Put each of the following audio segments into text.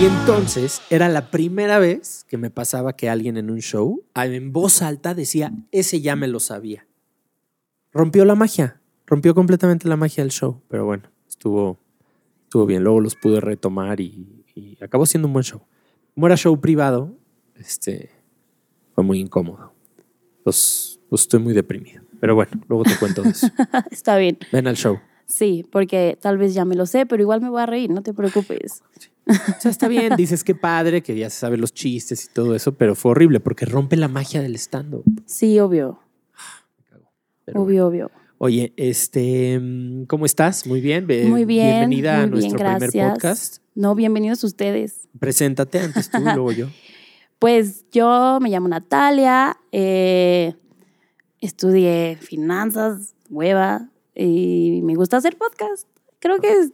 Y entonces era la primera vez que me pasaba que alguien en un show, en voz alta, decía, ese ya me lo sabía. Rompió la magia, rompió completamente la magia del show, pero bueno, estuvo, estuvo bien. Luego los pude retomar y, y acabó siendo un buen show. Como era show privado, este, fue muy incómodo. Pues, pues estoy muy deprimido. Pero bueno, luego te cuento eso. Está bien. Ven al show. Sí, porque tal vez ya me lo sé, pero igual me voy a reír, no te preocupes. O sea, está bien, dices que padre, que ya se sabe los chistes y todo eso, pero fue horrible porque rompe la magia del stand-up. Sí, obvio. Pero obvio, obvio. Oye, este, mm, ¿cómo estás? Muy bien. Muy bien. Bienvenida a bien, nuestro primer podcast. No, bienvenidos ustedes. Preséntate antes tú y luego yo. Pues yo me llamo Natalia, eh, estudié finanzas, hueva, y me gusta hacer podcast. Creo que es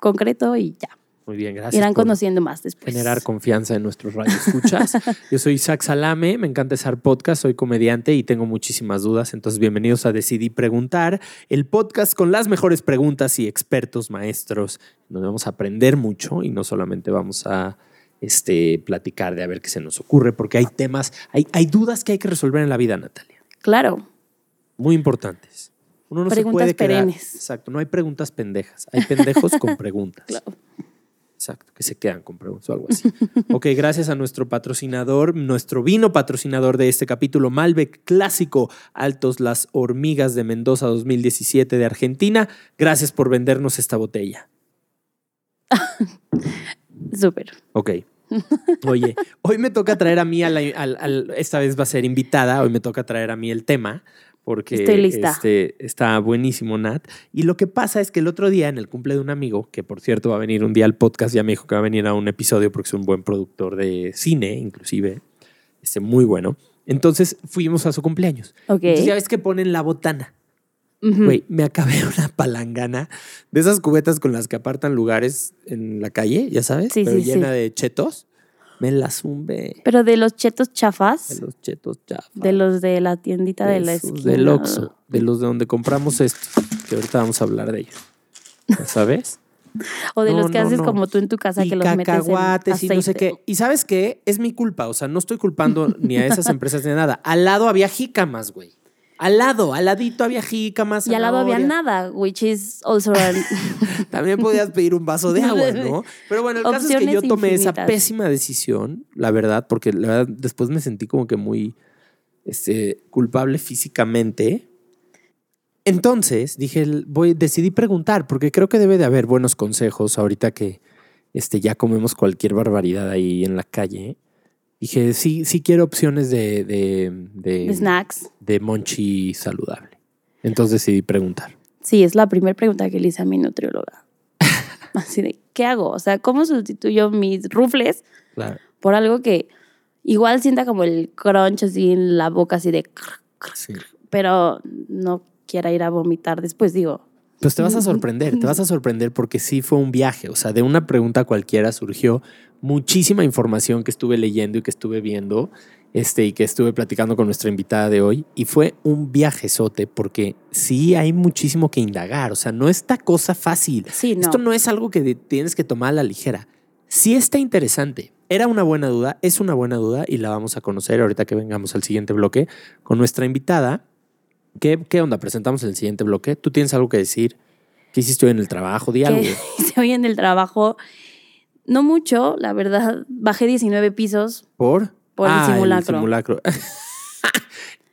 concreto y ya. Muy bien, gracias. Irán conociendo más después. generar confianza en nuestros radioescuchas. Yo soy Isaac Salame, me encanta hacer podcast, soy comediante y tengo muchísimas dudas. Entonces, bienvenidos a Decidí Preguntar, el podcast con las mejores preguntas y expertos maestros, donde vamos a aprender mucho y no solamente vamos a este, platicar de a ver qué se nos ocurre, porque hay temas, hay, hay dudas que hay que resolver en la vida, Natalia. Claro, Muy importantes. Uno no se puede quedar- perennes. Exacto, no hay preguntas pendejas, hay pendejos con preguntas. claro. Exacto, que se quedan con preguntas o algo así. ok, gracias a nuestro patrocinador, nuestro vino patrocinador de este capítulo, Malbec Clásico Altos Las Hormigas de Mendoza 2017 de Argentina. Gracias por vendernos esta botella. Súper. Ok. Oye, hoy me toca traer a mí, a la- esta vez va a ser invitada, hoy me toca traer a mí el tema, porque Estoy lista. este, está buenísimo, Nat. Y lo que pasa es que el otro día, en el cumple de un amigo, que por cierto va a venir un día al podcast, ya me dijo que va a venir a un episodio porque es un buen productor de cine, inclusive, este, muy bueno. Entonces fuimos a su cumpleaños. Ok. Entonces ya ves que ponen la botana. Güey, me acabé una palangana de esas cubetas con las que apartan lugares en la calle, ya sabes, Sí, pero sí, sí. llena de chetos. Me la zumbé Pero de los chetos chafas, de los chetos ya. de los de la tiendita de, la esos esquina. Del Oxxo, de los de donde compramos esto, que ahorita vamos a hablar de ellos. ¿Ya ¿Sabes? O de No, los que no, haces no. como tú en tu casa y que los metes en cacahuates y no sé qué. Y ¿sabes qué? Es mi culpa, o sea, no estoy culpando ni a esas empresas ni a nada. Al lado había jícamas, güey. Al lado, al ladito había jícamas. Y al lado había nada, which is also an- También podías pedir un vaso de agua, ¿no? Pero bueno, el caso es que yo tomé esa pésima decisión, la verdad, porque la verdad después me sentí como que muy este, culpable físicamente. Entonces dije, voy, decidí preguntar, porque creo que debe de haber buenos consejos ahorita que este, ya comemos cualquier barbaridad ahí en la calle. Dije, sí, sí quiero opciones de, de, de, de snacks. de monchi saludable. Entonces decidí preguntar. Sí, es la primera pregunta que le hice a mi nutrióloga. Así de, ¿qué hago? O sea, ¿cómo sustituyo mis rufles Claro. por algo que igual sienta como el crunch así en la boca, así de... Sí. Pero no quiera ir a vomitar después, digo. Pues te vas a sorprender, te vas a sorprender porque sí fue un viaje. O sea, de una pregunta cualquiera surgió muchísima información que estuve leyendo y que estuve viendo este, y que estuve platicando con nuestra invitada de hoy. Y fue un viajezote porque sí hay muchísimo que indagar. O sea, no esta cosa fácil. Sí, no. Esto no es algo que tienes que tomar a la ligera. Sí está interesante. Era una buena duda, es una buena duda y la vamos a conocer ahorita que vengamos al siguiente bloque con nuestra invitada. ¿Qué, qué onda? Presentamos el siguiente bloque. ¿Tú tienes algo que decir? ¿Qué hiciste hoy en el trabajo? Di algo. hice hoy en el trabajo. No mucho, la verdad. Bajé 19 pisos. ¿Por? Por el Ah, simulacro. simulacro.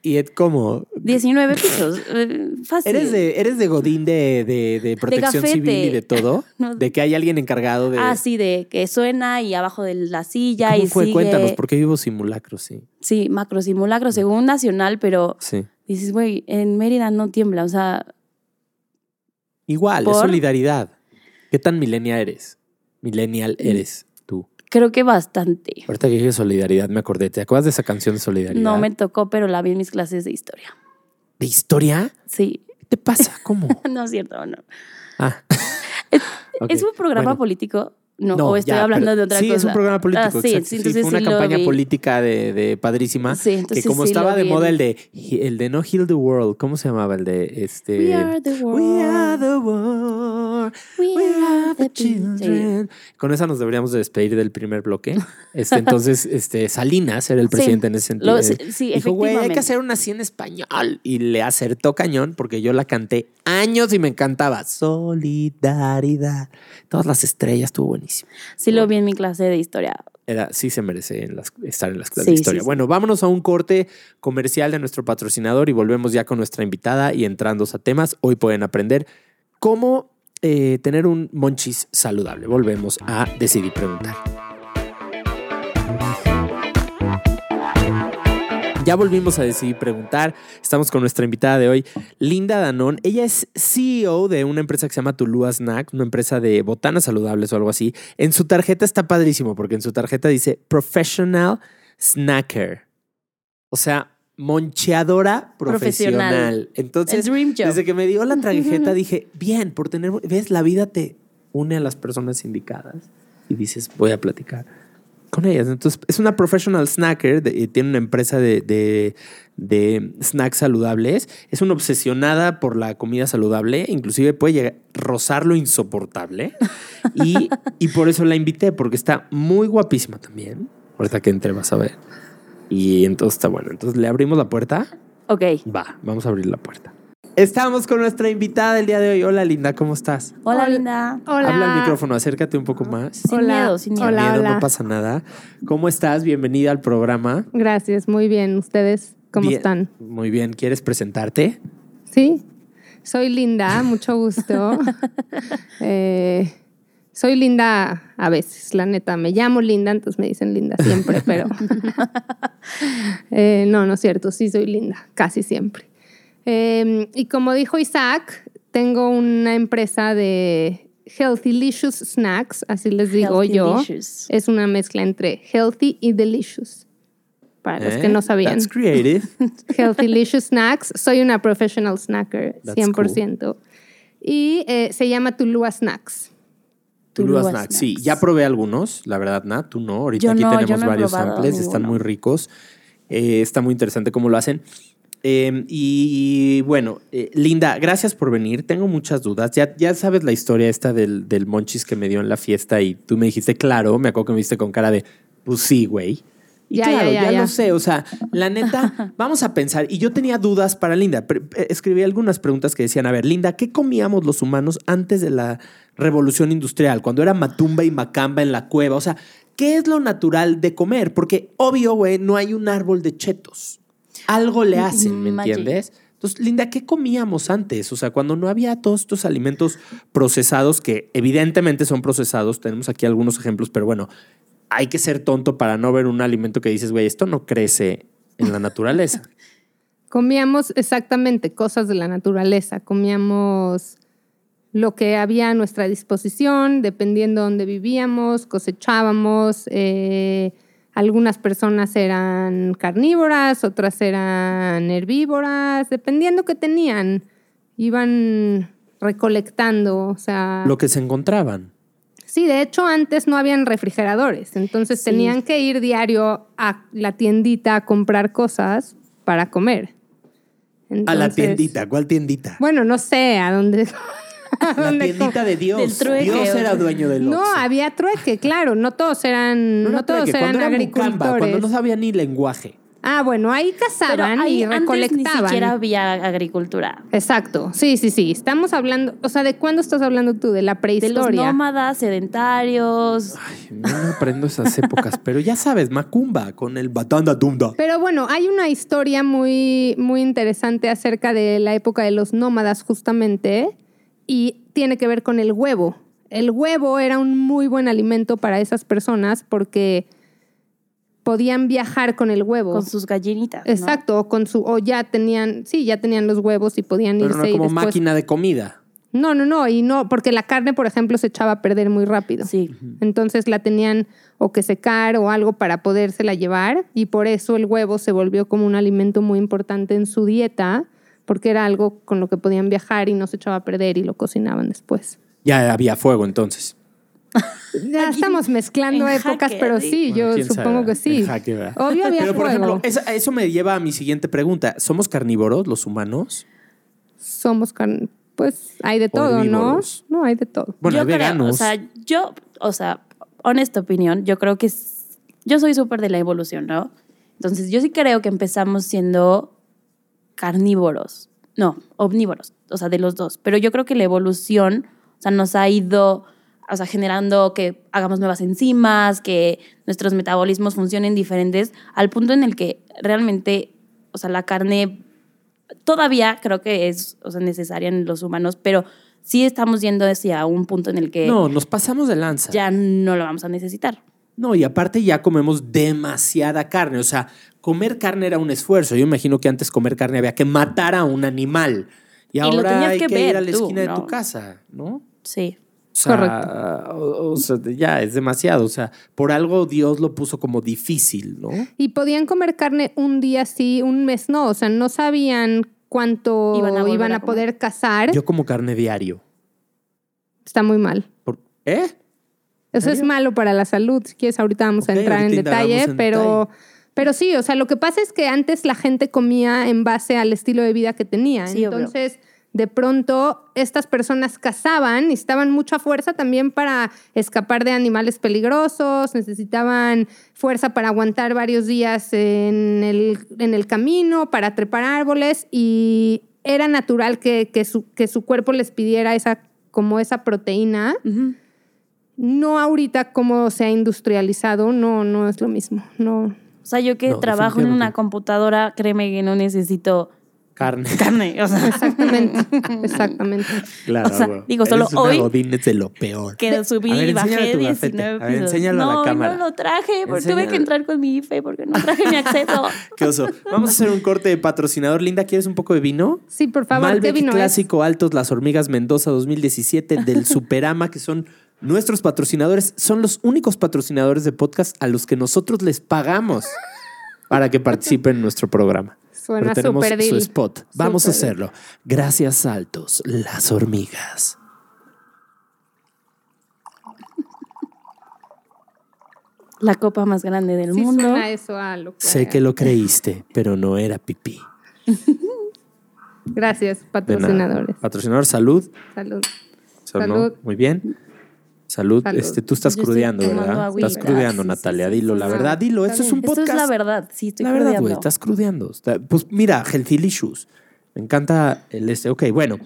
¿Y cómo? 19 pisos. eh, Fácil. ¿Eres de, ¿Eres de Godín de, de, de protección civil y de todo? No. ¿De que hay alguien encargado de...? Ah, sí, de que suena y abajo de la silla ¿Cómo y fue? sigue. Cuéntanos, porque vivo simulacro, sí. Sí, macro simulacro según nacional, pero Sí. Dices, güey, en Mérida no tiembla. O sea, Igual, es solidaridad. ¿Qué tan millennial eres? Millennial eres tú. Creo que bastante. Ahorita que dije solidaridad, me acordé. ¿Te acuerdas de esa canción de solidaridad? No me tocó, pero la vi en mis clases de historia. ¿De historia? Sí. ¿Qué te pasa? ¿Cómo? No es cierto, no. ah. ¿Es un programa bueno. político? No, No, o estoy ya, hablando de otra sí, cosa. es un programa político. Ah, sí, sí, Sí, entonces fue una sí campaña política de, de padrísima. Sí, entonces que como sí estaba de vi moda el de el de No Heal the World, ¿cómo se llamaba el de este? We are the world. We are the world. We We are the children. Con esa nos deberíamos de despedir del primer bloque. Este, entonces, este, Salinas era el presidente en ese sentido. Lo- sí, sí, Dijo, güey, hay que hacer una así en español. Y le acertó cañón porque yo la canté años y me encantaba. Solidaridad. Todas las estrellas, estuvo buenísimo. Sí lo vi en mi clase de historia. Era, sí se merece en las- estar en las clases Sí, de sí, historia. sí. Bueno, vámonos a un corte comercial de nuestro patrocinador y volvemos ya con nuestra invitada y entrando a temas. Hoy pueden aprender cómo eh, tener un monchis saludable. Volvemos a Decidí Preguntar. Ya volvimos a decidir preguntar. Estamos con nuestra invitada de hoy, Linda Danón. Ella es CEO de una empresa que se llama Tulua Snack, una empresa de botanas saludables o algo así. En su tarjeta está padrísimo porque en su tarjeta dice Professional Snacker. O sea, moncheadora profesional. Profesional. Entonces, desde que me dio la tarjeta dije, bien, por tener, ves, la vida te une a las personas indicadas y dices, voy a platicar con ellas. Entonces, es una professional snacker, de- y tiene una empresa de, de- de snacks saludables. Es una obsesionada por la comida saludable, inclusive puede llegar a rozar lo insoportable. Y, y por eso la invité, porque está muy guapísima también. Ahorita que entre vas a ver. Y entonces está bueno. Entonces, ¿le abrimos la puerta? Ok. Va, vamos a abrir la puerta. Estamos con nuestra invitada del día de hoy. Hola, Linda, ¿cómo estás? Hola, Hola. Linda. Hola. Habla al micrófono, acércate un poco más. Sin Hola. miedo, sin miedo. Hola, Miedo, hola. No pasa nada. ¿Cómo estás? Bienvenida al programa. Gracias, muy bien. ¿Ustedes cómo Bien. están? Muy bien. ¿Quieres presentarte? Sí, soy Linda, mucho gusto. Eh, soy Linda a veces, la neta. Me llamo Linda, entonces me dicen Linda siempre, pero Eh, no, no es cierto, sí soy Linda, casi siempre. Eh, y como dijo Isaac, tengo una empresa de Healthylicious Snacks, así les digo yo. Healthylicious. Es una mezcla entre healthy y delicious. Para los que ¿Eh? no sabían. That's creative. Healthylicious Snacks. Soy una professional snacker, That's 100%. Y eh, se llama Tulua Snacks. Tulua Tulua Snacks. Sí, ya probé algunos, la verdad, Nat, tú no. Ahorita Yo aquí no, tenemos no varios samples, están muy ricos. Eh, está muy interesante cómo lo hacen. Eh, y bueno, eh, Linda, gracias por venir. Tengo muchas dudas. Ya, ya sabes la historia esta del, del monchis que me dio en la fiesta y tú me dijiste, claro, me acuerdo que me viste con cara de, pues sí, güey. Y Ya, claro, ya, ya, lo sé. O sea, la neta, vamos a pensar. Y yo tenía dudas para Linda. Eh, Escribí algunas preguntas que decían, a ver, Linda, ¿qué comíamos los humanos antes de la revolución industrial? Cuando era matumba y macamba en la cueva. O sea, ¿qué es lo natural de comer? Porque obvio, güey, no hay un árbol de chetos. Algo le hacen, ¿me Magic. entiendes? Entonces, Linda, ¿qué comíamos antes? O sea, cuando no había todos estos alimentos procesados, que evidentemente son procesados, tenemos aquí algunos ejemplos, pero bueno, hay que ser tonto para no ver un alimento que dices, güey, esto no crece en la naturaleza. Comíamos exactamente cosas de la naturaleza. Comíamos lo que había a nuestra disposición, dependiendo de dónde vivíamos, cosechábamos. eh, algunas personas eran carnívoras, otras eran herbívoras, dependiendo que tenían. Iban recolectando, o sea... Lo que se encontraban. Sí, de hecho antes no habían refrigeradores, entonces Sí. tenían que ir diario a la tiendita a comprar cosas para comer. A la tiendita. ¿Cuál tiendita? Bueno, no sé a dónde. La tiendita de Dios. Dios era dueño del No, Oxxo. había trueque, claro. No todos eran, no, todos trueque, eran cuando era agricultores. mucamba, cuando no sabía ni lenguaje. Ah, bueno, ahí cazaban ahí y antes recolectaban. ni siquiera había agricultura. Exacto, sí, sí, sí. Estamos hablando, o sea, ¿de cuándo estás hablando tú? De la De los prehistoria. nómadas, sedentarios. Ay, no aprendo esas épocas, pero ya sabes, Macumba con el batanda tunda. Pero bueno, hay una historia muy, muy interesante acerca de la época de los nómadas justamente y tiene que ver con el huevo. El huevo era un muy buen alimento para esas personas porque podían viajar con el huevo. Con sus gallinitas. ¿no? Exacto, o con su o ya tenían, sí, ya tenían los huevos y podían Pero irse no y como después máquina de comida. No, no, no, y no, porque la carne, por ejemplo, se echaba a perder muy rápido. Sí. Entonces la tenían o que secar o algo para podérsela llevar y por eso el huevo se volvió como un alimento muy importante en su dieta porque era algo con lo que podían viajar y no se echaba a perder y lo cocinaban después. Ya había fuego entonces. Ya estamos mezclando épocas, pero sí. Bueno, yo supongo sabe, que sí. ¿verdad? Obvio había Pero, por fuego. ejemplo, eso, eso me lleva a mi siguiente pregunta. ¿Somos carnívoros los humanos? Somos carne. Pues hay de todo, ¿no? No, hay de todo. Bueno, yo hay creo, veganos. o sea, yo, o sea, honesta opinión, yo creo que es- yo soy súper de la evolución, ¿no? Entonces, yo sí creo que empezamos siendo carnívoros, no, omnívoros, o sea, de los dos. Pero yo creo que la evolución, o sea, nos ha ido, o sea, generando que hagamos nuevas enzimas, que nuestros metabolismos funcionen diferentes, al punto en el que realmente, o sea, la carne todavía creo que es o sea, necesaria en los humanos, pero sí estamos yendo hacia un punto en el que no, nos pasamos de lanza. ya no lo vamos a necesitar. No, y aparte ya comemos demasiada carne. O sea, comer carne era un esfuerzo. Yo imagino que antes comer carne había que matar a un animal. Y lo ahora hay que que, ver ir a la tú, esquina de tu casa, ¿no? Sí. O sea, Correcto. o- o sea, ya es demasiado. O sea, por algo Dios lo puso como difícil, ¿no? Y podían comer carne un día sí, un mes no. O sea, no sabían cuánto Iban iban a poder cazar. Yo como carne diario. Está muy mal. Por- ¿Eh? Eso es malo para la salud. Si quieres, ahorita vamos a entrar en detalle, en pero, detalle. Pero sí, o sea, lo que pasa es que antes la gente comía en base al estilo de vida que tenía. Sí, obvio. Entonces, de pronto, estas personas cazaban, necesitaban mucha fuerza también para escapar de animales peligrosos, necesitaban fuerza para aguantar varios días en el, en el camino, para trepar árboles y era natural que, que su, que su cuerpo les pidiera esa, como esa proteína. No ahorita como se ha industrializado, no, no es lo mismo. No. O sea, yo que No, trabajo en una computadora, créeme que no necesito Carne. carne. O sea, Exactamente, exactamente. Claro, O sea, güey. digo, solo una hoy- godín, es de lo peor. que subí ver, y bajé enséñame tu gafete. 19 A ver, enséñalo a la no, cámara. no lo traje, porque tuve que entrar con mi IFE porque no traje mi acceso. Qué oso. Vamos a hacer un corte de patrocinador. Linda, ¿quieres un poco de vino? Sí, por favor, ¿qué Malbec es? Clásico Altos Las Hormigas Mendoza 2017 del Superama, que son nuestros patrocinadores. Son los únicos patrocinadores de podcast a los que nosotros les pagamos para que participen en nuestro programa. Suena Pero tenemos su deal. spot. Vamos a hacerlo. Gracias, Altos Las Hormigas. La copa más grande del Sí mundo. suena eso a lo que... Sé que lo creíste, pero no era pipí. Gracias, patrocinadores. Patrocinador, salud. Salud. Sonó Salud. Muy bien. Salud. Salud. Este, tú estás Yo crudeando, ¿verdad? agüita. Estás crudeando, Sí, Natalia. sí, dilo, sí, la verdad, dilo. Esto es un Esto podcast. es la verdad, sí, estoy La verdad, güey, estás crudeando. Pues mira, Healthylicious. Me encanta el este. Ok, bueno.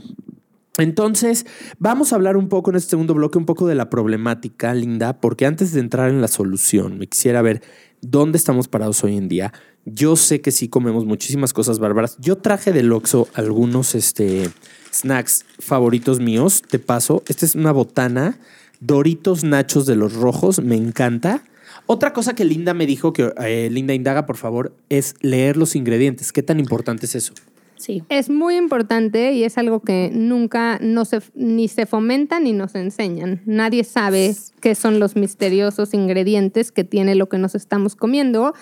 Entonces, vamos a hablar un poco en este segundo bloque, un poco de la problemática, Linda, porque antes de entrar en la solución, me quisiera ver dónde estamos parados hoy en día. Yo sé que sí comemos muchísimas cosas bárbaras. Yo traje del Oxxo algunos este, snacks favoritos míos. Te paso. Esta es una botana. Doritos Nachos de los Rojos. Me encanta. Otra cosa que Linda me dijo, que eh, Linda indaga, por favor, es leer los ingredientes. ¿Qué tan importante es eso? Sí. Es muy importante y es algo que nunca no se, ni se fomenta ni nos enseñan. Nadie sabe qué son los misteriosos ingredientes que tiene lo que nos estamos comiendo.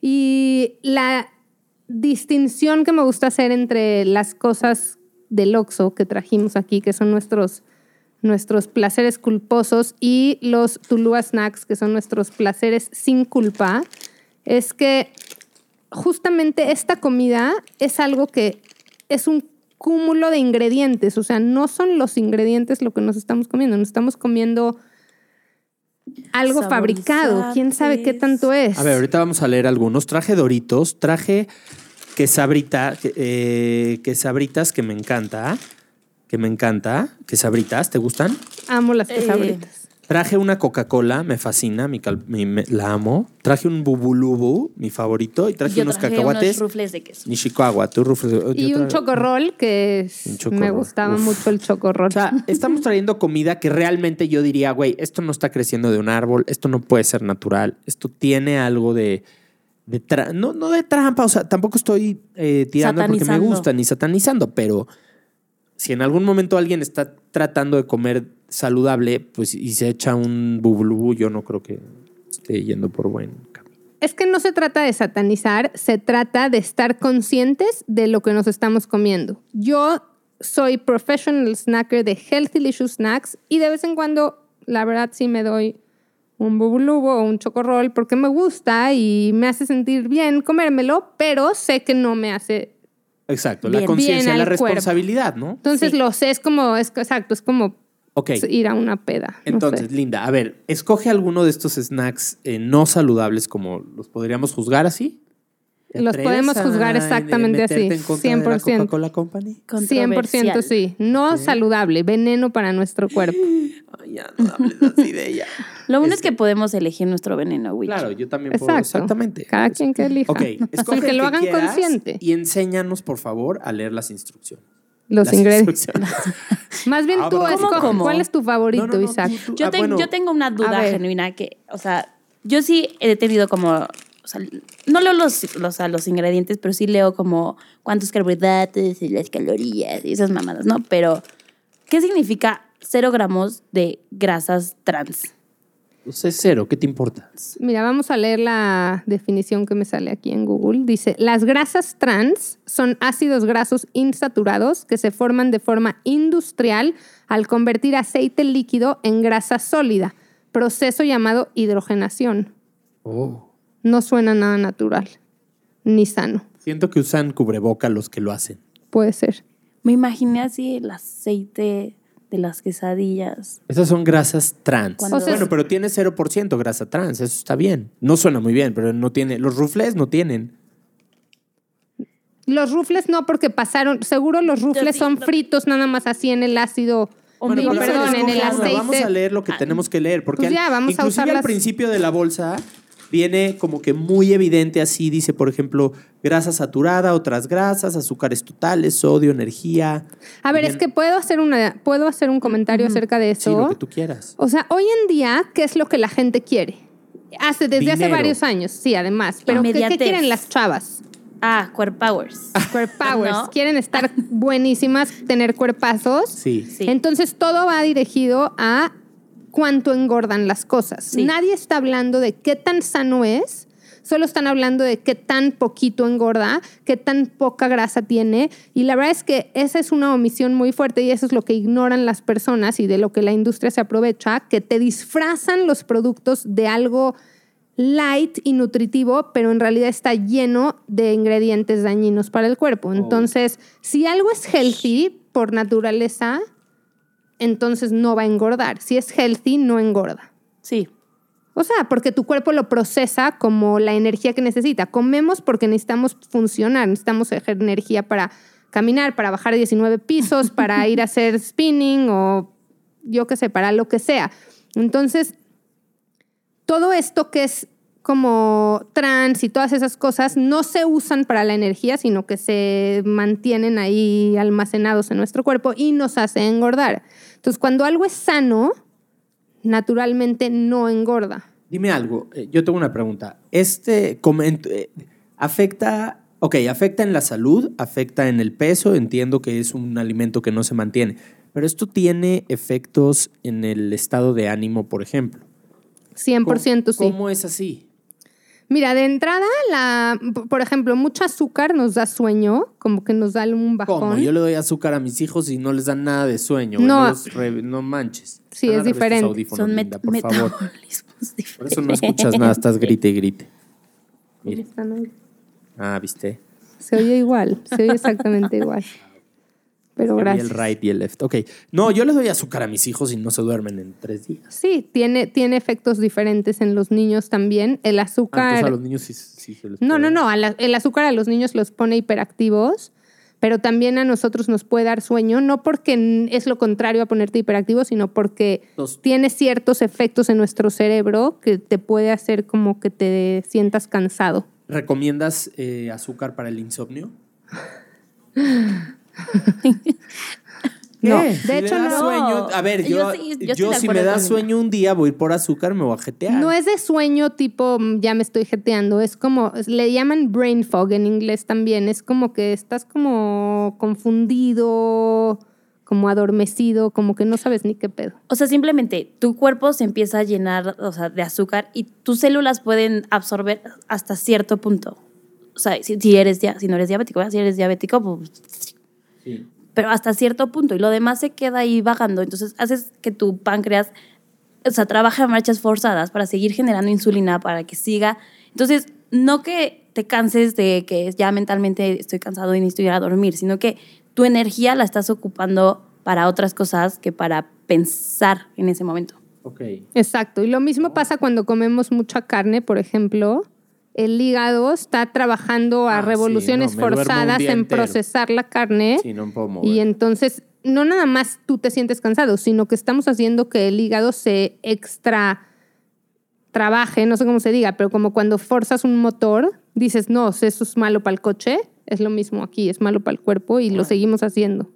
Y la distinción que me gusta hacer entre las cosas del Oxxo que trajimos aquí, que son nuestros, nuestros placeres culposos, y los Tulua Snacks, que son nuestros placeres sin culpa, es que justamente esta comida es algo que es un cúmulo de ingredientes, o sea, no son los ingredientes lo que nos estamos comiendo, nos estamos comiendo algo fabricado, quién sabe qué tanto es. A ver, ahorita vamos a leer algunos. Traje Doritos, traje quesabrita, que, eh, quesabritas que me encanta, que me encanta, quesabritas, ¿te gustan? Amo las Eh, quesabritas. Traje una Coca-Cola, me fascina, mi cal- mi- me- la amo. Traje un Bubulubu, mi favorito, y traje Yo unos traje cacahuates. unos rufles de queso. Nishikawa, tú rufles. yo y un tra- chocorrol que es- Un chocorrol. me gustaba Uf. mucho el chocorrol. O sea, estamos trayendo comida que realmente yo diría, güey, esto no está creciendo de un árbol, esto no puede ser natural, esto tiene algo de. de tra- no, no de trampa, o sea, tampoco estoy eh, tirando porque me Satanizando. gusta ni satanizando, pero si en algún momento alguien está tratando de comer saludable, pues y se echa un bubulubú, yo no creo que esté yendo por buen camino. Es que no se trata de satanizar, se trata de estar conscientes de lo que nos estamos comiendo. Yo soy professional snacker de Healthy Licious Snacks y de vez en cuando, la verdad, sí me doy un bubulubo o un chocorrol porque me gusta y me hace sentir bien comérmelo, pero sé que no me hace. Exacto, la conciencia, la cuerpo. responsabilidad, ¿no? Entonces Sí. lo sé, es como, es, exacto, es como Ok. ir a una peda. no Entonces, sé. Linda, a ver, escoge alguno de estos snacks eh, no saludables como los podríamos juzgar así. ¿Te Los podemos juzgar exactamente así, en contra de la 100%. Coca-Cola Company? 100% sí. No saludable, veneno para nuestro cuerpo. Ya no hables así de ella. Lo bueno es que podemos elegir nuestro veneno, Witch. Claro, yo también puedo. Exacto. Exactamente. Cada quien que elija. Ok, escoge que el lo hagan consciente. Y enséñanos, por favor, a leer las instrucciones. Los Las ingredientes. Más bien Ah, tú ¿cómo, escoge cómo? cuál es tu favorito, No, no, no, Isaac. tú- tú- Yo, ah, ten- bueno, yo tengo una duda genuina que, o sea, yo sí he tenido como, o sea, no leo los, los ingredientes, pero sí leo como cuántos carbohidratos y las calorías y esas mamadas, ¿no? Pero, ¿qué significa cero gramos de grasas trans? Pues es cero, ¿qué te importa? Mira, vamos a leer la definición que me sale aquí en Google. Dice, las grasas trans son ácidos grasos insaturados que se forman de forma industrial al convertir aceite líquido en grasa sólida, proceso llamado hidrogenación. Oh. No suena nada natural, ni sano. Siento que usan cubreboca los que lo hacen. Puede ser. Me imaginé así el aceite de las quesadillas. Esas son grasas trans. Cuando- O sea, bueno, pero tiene 0% grasa trans, eso está bien. No suena muy bien, pero no tiene. Los rufles no tienen. Los rufles no, porque pasaron, seguro los rufles sí, son no. fritos nada más así en el ácido. Bueno, digo, perdón, en el aceite. Vamos a leer lo que Ah, tenemos que leer, porque pues ya, vamos a inclusive usar al las- principio de la bolsa viene como que muy evidente así, dice, por ejemplo, grasa saturada, otras grasas, azúcares totales, sodio, energía. A ver, Bien. es que puedo hacer una, puedo hacer un comentario acerca de Sí, eso. lo que tú quieras. O sea, hoy en día, ¿qué es lo que la gente quiere? Hace, desde hace Dinero. varios años, sí, además. Pero ¿qué, quieren las chavas? Ah, Core Powers. Square Powers. ¿No? Quieren estar buenísimas, tener cuerpazos. Sí. Sí. Entonces todo va dirigido a cuánto engordan las cosas. Sí. Nadie está hablando de qué tan sano es, solo están hablando de qué tan poquito engorda, qué tan poca grasa tiene. Y la verdad es que esa es una omisión muy fuerte y eso es lo que ignoran las personas y de lo que la industria se aprovecha, que te disfrazan los productos de algo light y nutritivo, pero en realidad está lleno de ingredientes dañinos para el cuerpo. Entonces, si algo es healthy por naturaleza, entonces no va a engordar. Si es healthy, no engorda. Sí. O sea, porque tu cuerpo lo procesa como la energía que necesita. Comemos porque necesitamos funcionar, necesitamos energía para caminar, para bajar 19 pisos, para ir a hacer spinning o yo qué sé, para lo que sea. Entonces, todo esto que es como trans y todas esas cosas no se usan para la energía, sino que se mantienen ahí almacenados en nuestro cuerpo y nos hace engordar. Entonces, cuando algo es sano, naturalmente no engorda. Dime algo, eh, yo tengo una pregunta. Este coment- eh, afecta, ok, afecta en la salud, afecta en el peso, entiendo que es un alimento que no se mantiene, pero esto tiene efectos en el estado de ánimo, por ejemplo. 100% sí. ¿Cómo es así? Mira, de entrada, la, por ejemplo, mucho azúcar nos da sueño, como que nos da un bajón. ¿Cómo? Yo le doy azúcar a mis hijos y no les dan nada de sueño. No. No, los re- no manches. Sí, es diferente. audífonos, Son Linda, por favor. metabolismos diferentes. Por eso no escuchas nada, estás grite y grite. Mira. Ah, ¿viste? Se oye igual, se oye exactamente igual. Pero Y el right y el left. Ok. No, yo les doy azúcar a mis hijos y no se duermen en tres días. Sí, tiene, tiene efectos diferentes en los niños también. El Ah, azúcar. entonces a los niños sí, sí se les No, puede. no, no. la- el azúcar a los niños los pone hiperactivos, pero también a nosotros nos puede dar sueño, no porque es lo contrario a ponerte hiperactivo, sino porque Los- tiene ciertos efectos en nuestro cerebro que te puede hacer como que te sientas cansado. ¿Recomiendas eh, azúcar para el insomnio? No, de Si hecho no. sueño- a ver, yo, Yo sí, yo estoy yo de si me da sueño un día voy a ir por azúcar, me voy a jetear. No es de sueño tipo ya me estoy jeteando, es como, le llaman brain fog en inglés también, es como que estás como confundido, como adormecido, como que no sabes ni qué pedo. O sea, simplemente tu cuerpo se empieza a llenar o sea, de azúcar y tus células pueden absorber hasta cierto punto. O sea, si, si eres si no eres diabético, ¿verdad? si eres diabético, pues pero hasta cierto punto y lo demás se queda ahí vagando. Entonces haces que tu páncreas, o sea, trabaje a marchas forzadas para seguir generando insulina, para que siga. Entonces, no que te canses de que ya mentalmente estoy cansado y necesito ir a dormir, sino que tu energía la estás ocupando para otras cosas que para pensar en ese momento. Ok. Exacto. Y lo mismo pasa cuando comemos mucha carne, por ejemplo. El hígado está trabajando a Ah, sí, revoluciones no, forzadas en entero. procesar la carne. Sí, no me puedo mover. Y entonces, no nada más tú te sientes cansado, sino que estamos haciendo que el hígado se extra trabaje, no sé cómo se diga, pero como cuando forzas un motor, dices, no, eso es malo para el coche, es lo mismo aquí, es malo para el cuerpo y lo seguimos haciendo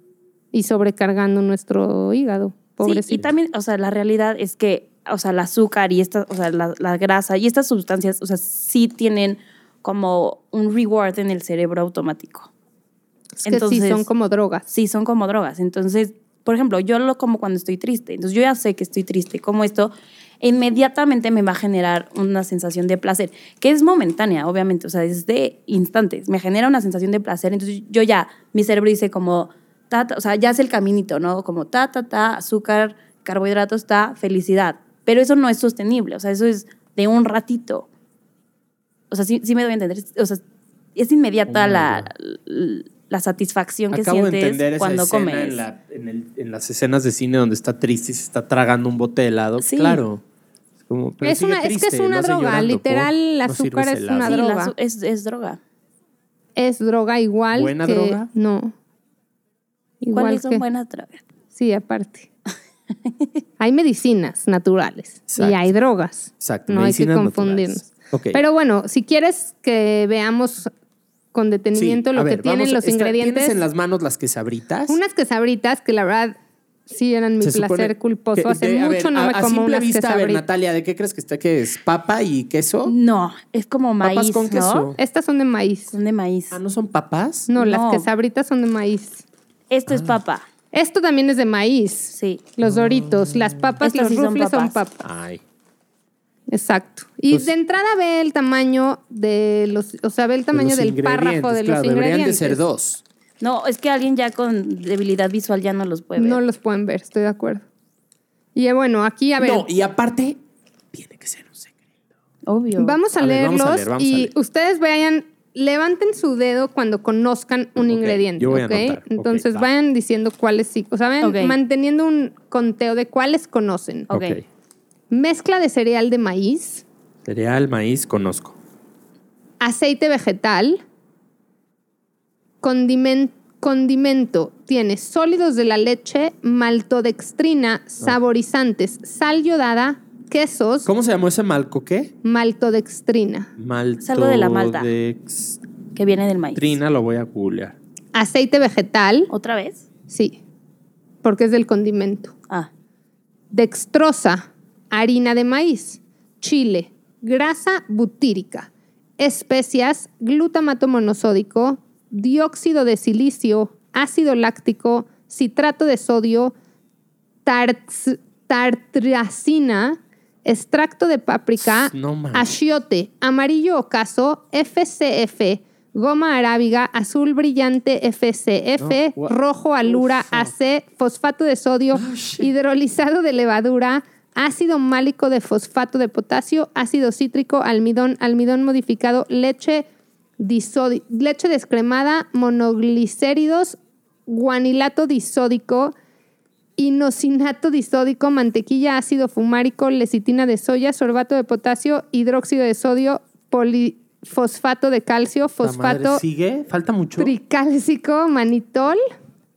y sobrecargando nuestro hígado. Sí, Pobrecito. y también, o sea, la realidad es que, o sea, el azúcar y esta, o sea, la, la grasa y estas sustancias, o sea, sí tienen como un reward en el cerebro automático. Es que sí, Entonces- son como drogas. Sí, son como drogas. Entonces, por ejemplo, yo lo como cuando estoy triste. Entonces, yo ya sé que estoy triste. Como esto, inmediatamente me va a generar una sensación de placer, que es momentánea, obviamente. O sea, es de instantes. Me genera una sensación de placer. Entonces, yo ya, mi cerebro dice como, ta, ta, o sea, ya es el caminito, ¿no? Como ta, ta, ta, azúcar, carbohidratos, ta, felicidad. Pero eso no es sostenible. O sea, eso es de un ratito. O sea, sí, sí me doy a entender. O sea, es inmediata la, la satisfacción que Acabo de sientes entender esa cuando comes. En, la- en el- en las escenas de cine donde está triste y se está tragando un bote de helado. Sí. Claro. Es, como, pero Es una- es que es una droga, llorando, literal, por- el azúcar es helado. una droga. es, es droga. Es droga igual ¿Buena que... droga? No. Igual ¿Cuáles son que- buenas drogas? Sí, aparte. hay medicinas naturales y hay drogas. Exacto, No hay que confundirnos. Pero bueno, si quieres que veamos con detenimiento lo que tienen vamos los está- ingredientes, ¿Tienes en las manos las quesabritas? unas quesabritas que la verdad sí eran mi Se placer culposo. que- Hace de- mucho ver, no a, me a como simple unas vista, a ver. Natalia, ¿de qué crees que está? ¿Qué es? ¿Papa y queso? No, es como maíz, Papas con ¿no? queso. Estas son de maíz. Son de maíz. Ah, ¿no son papas? No, las quesabritas son de maíz. Esto Ah. es papa. Esto también es de maíz. Sí. Los doritos, las papas, los sí son rufles son papas. papas. Ay. Exacto. Y Pues- de entrada ve el tamaño de los, o sea, ve el tamaño del párrafo de los claro, Deberían de ingredientes. ser dos. No, es que alguien ya con debilidad visual ya no los puede ver. No los pueden ver, estoy de acuerdo. Y eh, bueno, aquí a ver, No, y aparte, tiene que ser un secreto. Obvio. vamos a, A ver, vamos a leerlos leer, vamos a y leer. ustedes vayan, levanten su dedo cuando conozcan un ingrediente, yo voy a Entonces va. vayan diciendo cuáles sí, o sea, vayan manteniendo un conteo de cuáles conocen. Ok. Mezcla de cereal de maíz, Cereal, maíz, conozco. aceite vegetal, condimen- condimento, tiene sólidos de la leche, maltodextrina, saborizantes, sal yodada, quesos, ¿Cómo se llamó ese malco qué? maltodextrina, Maltodextrina. algo de la malta. Que viene del maíz. lo voy a googlear. aceite vegetal, ¿Otra vez? sí, porque es del condimento, Ah. dextrosa, harina de maíz, chile, grasa butírica, especias, glutamato monosódico, dióxido de silicio, ácido láctico, citrato de sodio, tarts- tartracina, extracto de páprica, No achiote, amarillo ocaso, FCF, goma arábiga, azul brillante FCF, No, rojo alura AC, fosfato de sodio, Oh, hidrolizado de levadura, ácido málico de fosfato de potasio, ácido cítrico, almidón, almidón modificado, leche, leche descremada, monoglicéridos, guanilato disódico, inosinato disódico, mantequilla, ácido fumárico, lecitina de soya, sorbato de potasio, hidróxido de sodio, polifosfato de calcio, fosfato ¿Sigue? ¿Falta mucho? tricálcico, manitol,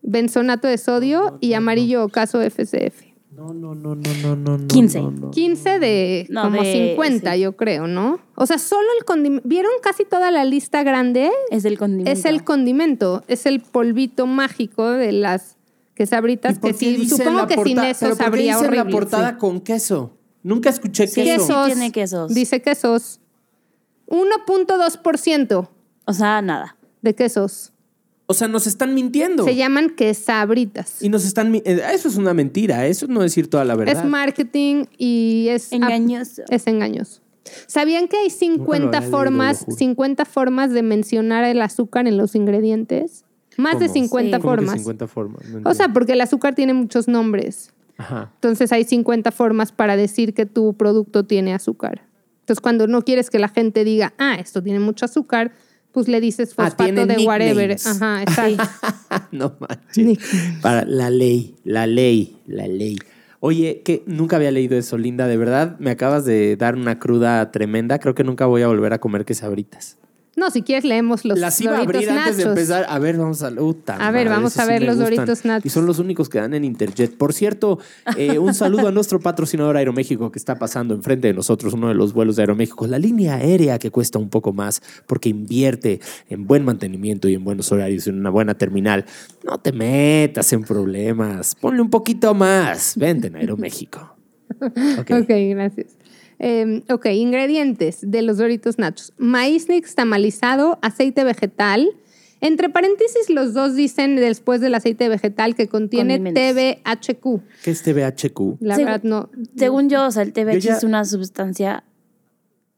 benzonato de sodio y amarillo ocaso FCF. No, no, no, no, no, no, no. 15. no, no. 15 de No, como de- 50, sí. yo creo, ¿no? O sea, solo el condimento. ¿Vieron casi toda la lista grande? Es el condimento. Es el condimento, es el polvito mágico de las ¿Y quesabritas por que sí, supongo que sin eso pero ¿por qué sabría horrible. la portada sí. con queso? Nunca escuché Sí, queso. sí tiene quesos. Dice quesos. 1.2% O sea, nada. de quesos. O sea, nos están mintiendo. Se llaman quesabritas. Y nos están... eh, Eso es una mentira, eso no es decir toda la verdad. Es marketing y es Engañoso. Es engañoso. ¿Sabían que hay 50 había leído, formas, lo juro. 50 formas de mencionar el azúcar en los ingredientes? Más de ¿Cómo? 50 Sí. ¿Cómo que formas. 50 formas? No O sea, porque el azúcar tiene muchos nombres. Ajá. Entonces hay 50 formas para decir que tu producto tiene azúcar. Entonces cuando no quieres que la gente diga, ah, esto tiene mucho azúcar, pues le dices Ah, fosfato de whatever. nicknames. Ajá, exacto. no manches. Para la ley, la ley, la ley. Oye, que nunca había leído eso, Linda. De verdad, me acabas de dar una cruda tremenda. Creo que nunca voy a volver a comer quesabritas. No, si quieres leemos los Las iba a abrir antes de empezar. A ver, vamos a... Uta A ver, vamos a ver los. Doritos Nachos. Y son los únicos que dan en Interjet. Por cierto, eh, un saludo a nuestro patrocinador Aeroméxico que está pasando enfrente de nosotros uno de los vuelos de Aeroméxico. La línea aérea que cuesta un poco más porque invierte en buen mantenimiento y en buenos horarios y en una buena terminal. No te metas en problemas. Ponle un poquito más. Vente en Aeroméxico. Ok. Ok, gracias. Eh, ok, ingredientes de los Doritos Nachos. Maíz nixtamalizado, aceite vegetal. Entre paréntesis, los dos dicen después del aceite vegetal que contiene. TBHQ. ¿Qué es TBHQ? La Segu- verdad, no. Según yo, o sea, el TBH Yo ya- es una sustancia.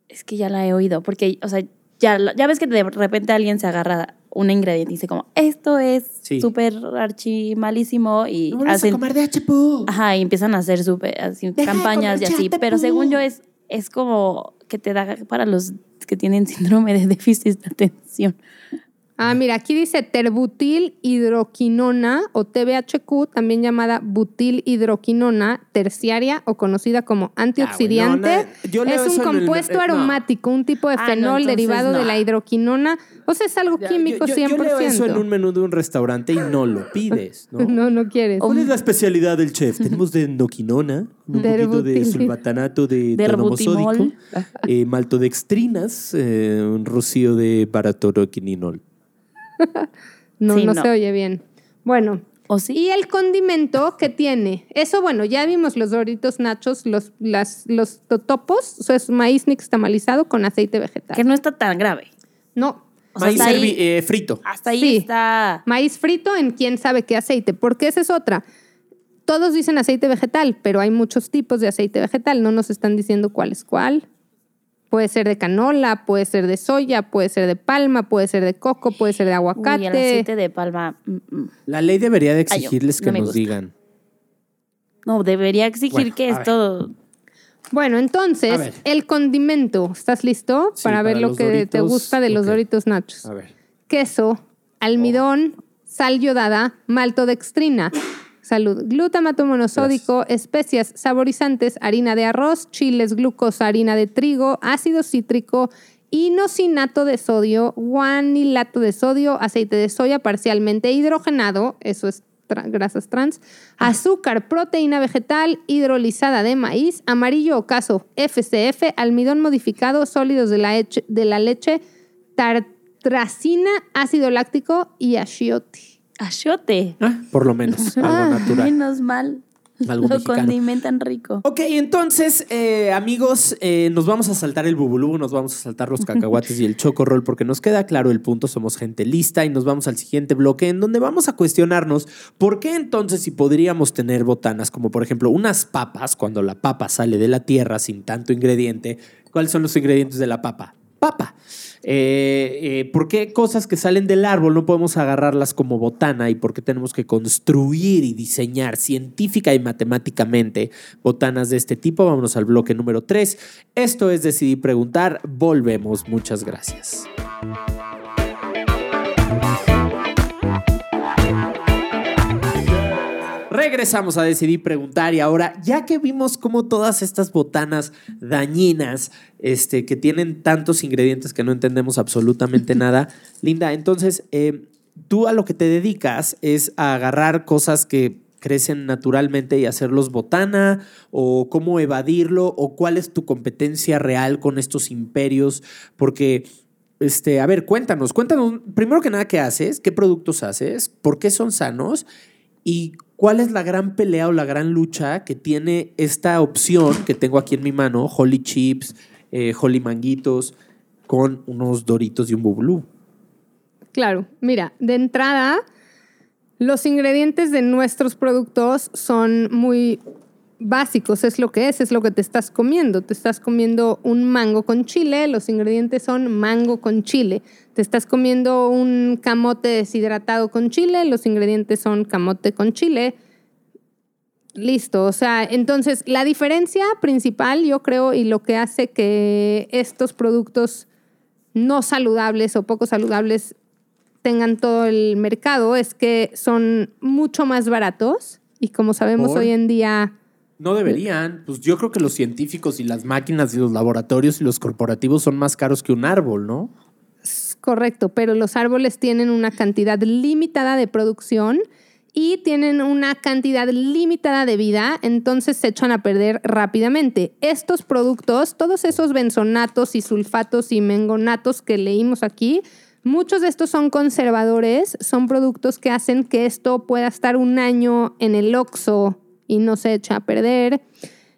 Es que ya la he oído, porque, o sea, ya, ya ves que de repente alguien se agarra un ingrediente y dice, como, esto es Sí. súper archimalísimo y No vayas a hacen. comer de HP. Ajá, y empiezan a hacer súper así, Deja campañas y así. Pero según yo, es, es como que te da para los que tienen síndrome de déficit de atención. Ah, mira, aquí dice terbutil hidroquinona o TBHQ, también llamada butil hidroquinona terciaria o antioxidante. antioxidante. Ah, no, es un el- compuesto eh, no. aromático, un tipo de Ah, no, fenol entonces derivado de la hidroquinona. O sea, es algo químico yo, yo- 100%. yo leo eso en un menú de un restaurante y no lo pides, ¿no? no, no quieres. ¿Cuál es la especialidad del chef? Tenemos de endoquinona, un poquito de Derbutil. sulfatanato de tronomosódico, eh, maltodextrinas, eh, un rocío de baratoroquininol. No, Sí, no, no. se oye bien. Bueno, ¿O sí? y el condimento que tiene. Eso, bueno, ya vimos los doritos nachos, los, las, los totopos. Eso es maíz nixtamalizado con aceite vegetal. Que no está tan grave. No, O sea, Maíz hasta ahí, hervi- eh, frito. hasta ahí Sí. está. maíz frito en quién sabe qué aceite. Porque esa es otra. Todos dicen aceite vegetal, pero hay muchos tipos de aceite vegetal. No nos están diciendo cuál es cuál. Puede ser de canola, puede ser de soya, puede ser de palma, puede ser de coco, puede ser de Uy, aguacate. el aceite de palma. mm, mm. La ley debería de Ay, yo- exigirles no que nos gusta. digan. No, debería exigir Bueno, que ver. esto. Bueno, entonces, el condimento. ¿Estás listo Sí, para ver lo que te gusta de los. Doritos Nachos? A ver. Queso, almidón, sal yodada, maltodextrina. Salud. Glutamato monosódico, especias, saborizantes, harina de arroz, chiles, glucosa, harina de trigo, ácido cítrico, inosinato de sodio, guanilato de sodio, aceite de soya parcialmente hidrogenado, eso es tra- grasas trans, azúcar, proteína vegetal, hidrolizada de maíz, amarillo ocaso, FCF, almidón modificado, sólidos de la, de la leche, tartracina, ácido láctico y achiote. Achiote. Ah, por lo menos, algo Ah, natural. Menos mal. Algo lo mexicano. condimentan rico. Ok, entonces, eh, amigos, eh, nos vamos a saltar el bubulú, nos vamos a saltar los cacahuates y el chocorrol porque nos queda claro el punto, somos gente lista y nos vamos al siguiente bloque en donde vamos a cuestionarnos por qué entonces si podríamos tener botanas como por ejemplo unas papas, cuando la papa sale de la tierra sin tanto ingrediente, ¿cuáles son los ingredientes de la papa? Papa. Eh, eh, ¿Por qué cosas que salen del árbol no podemos agarrarlas como botana y por qué tenemos que construir y diseñar científica y matemáticamente botanas de este tipo? Vámonos al bloque número 3. Esto es Decidí Preguntar. Volvemos. Muchas gracias. Regresamos a decidir preguntar y ahora, ya que vimos cómo todas estas botanas dañinas, este, que tienen tantos ingredientes que no entendemos absolutamente nada, Linda, entonces, eh, tú a lo que te dedicas es a agarrar cosas que crecen naturalmente y hacerlos botana, o cómo evadirlo, o cuál es tu competencia real con estos imperios, porque... Este, a ver, cuéntanos, cuéntanos, primero que nada, ¿qué haces? ¿Qué productos haces? ¿Por qué son sanos? ¿Y cuál es la gran pelea o la gran lucha que tiene esta opción que tengo aquí en mi mano, Holly Chips, eh, Holly Manguitos, con unos Doritos y un Bubulú? Claro, mira, de entrada, los ingredientes de nuestros productos son muy básicos, es lo que es, es lo que te estás comiendo. Te estás comiendo un mango con chile, los ingredientes son mango con chile. Te estás comiendo un camote deshidratado con chile, los ingredientes son camote con chile. Listo, o sea, entonces la diferencia principal, yo creo, y lo que hace que estos productos no saludables o poco saludables tengan todo el mercado es que son mucho más baratos y como sabemos ¿Por? hoy en día No deberían. Pues yo creo que los científicos y las máquinas y los laboratorios y los corporativos son más caros que un árbol, ¿no? es correcto, pero los árboles tienen una cantidad limitada de producción y tienen una cantidad limitada de vida, entonces se echan a perder rápidamente. Estos productos, todos esos benzonatos y sulfatos y mengonatos que leímos aquí, muchos de estos son conservadores, son productos que hacen que esto pueda estar un año en el oxo y no se echa a perder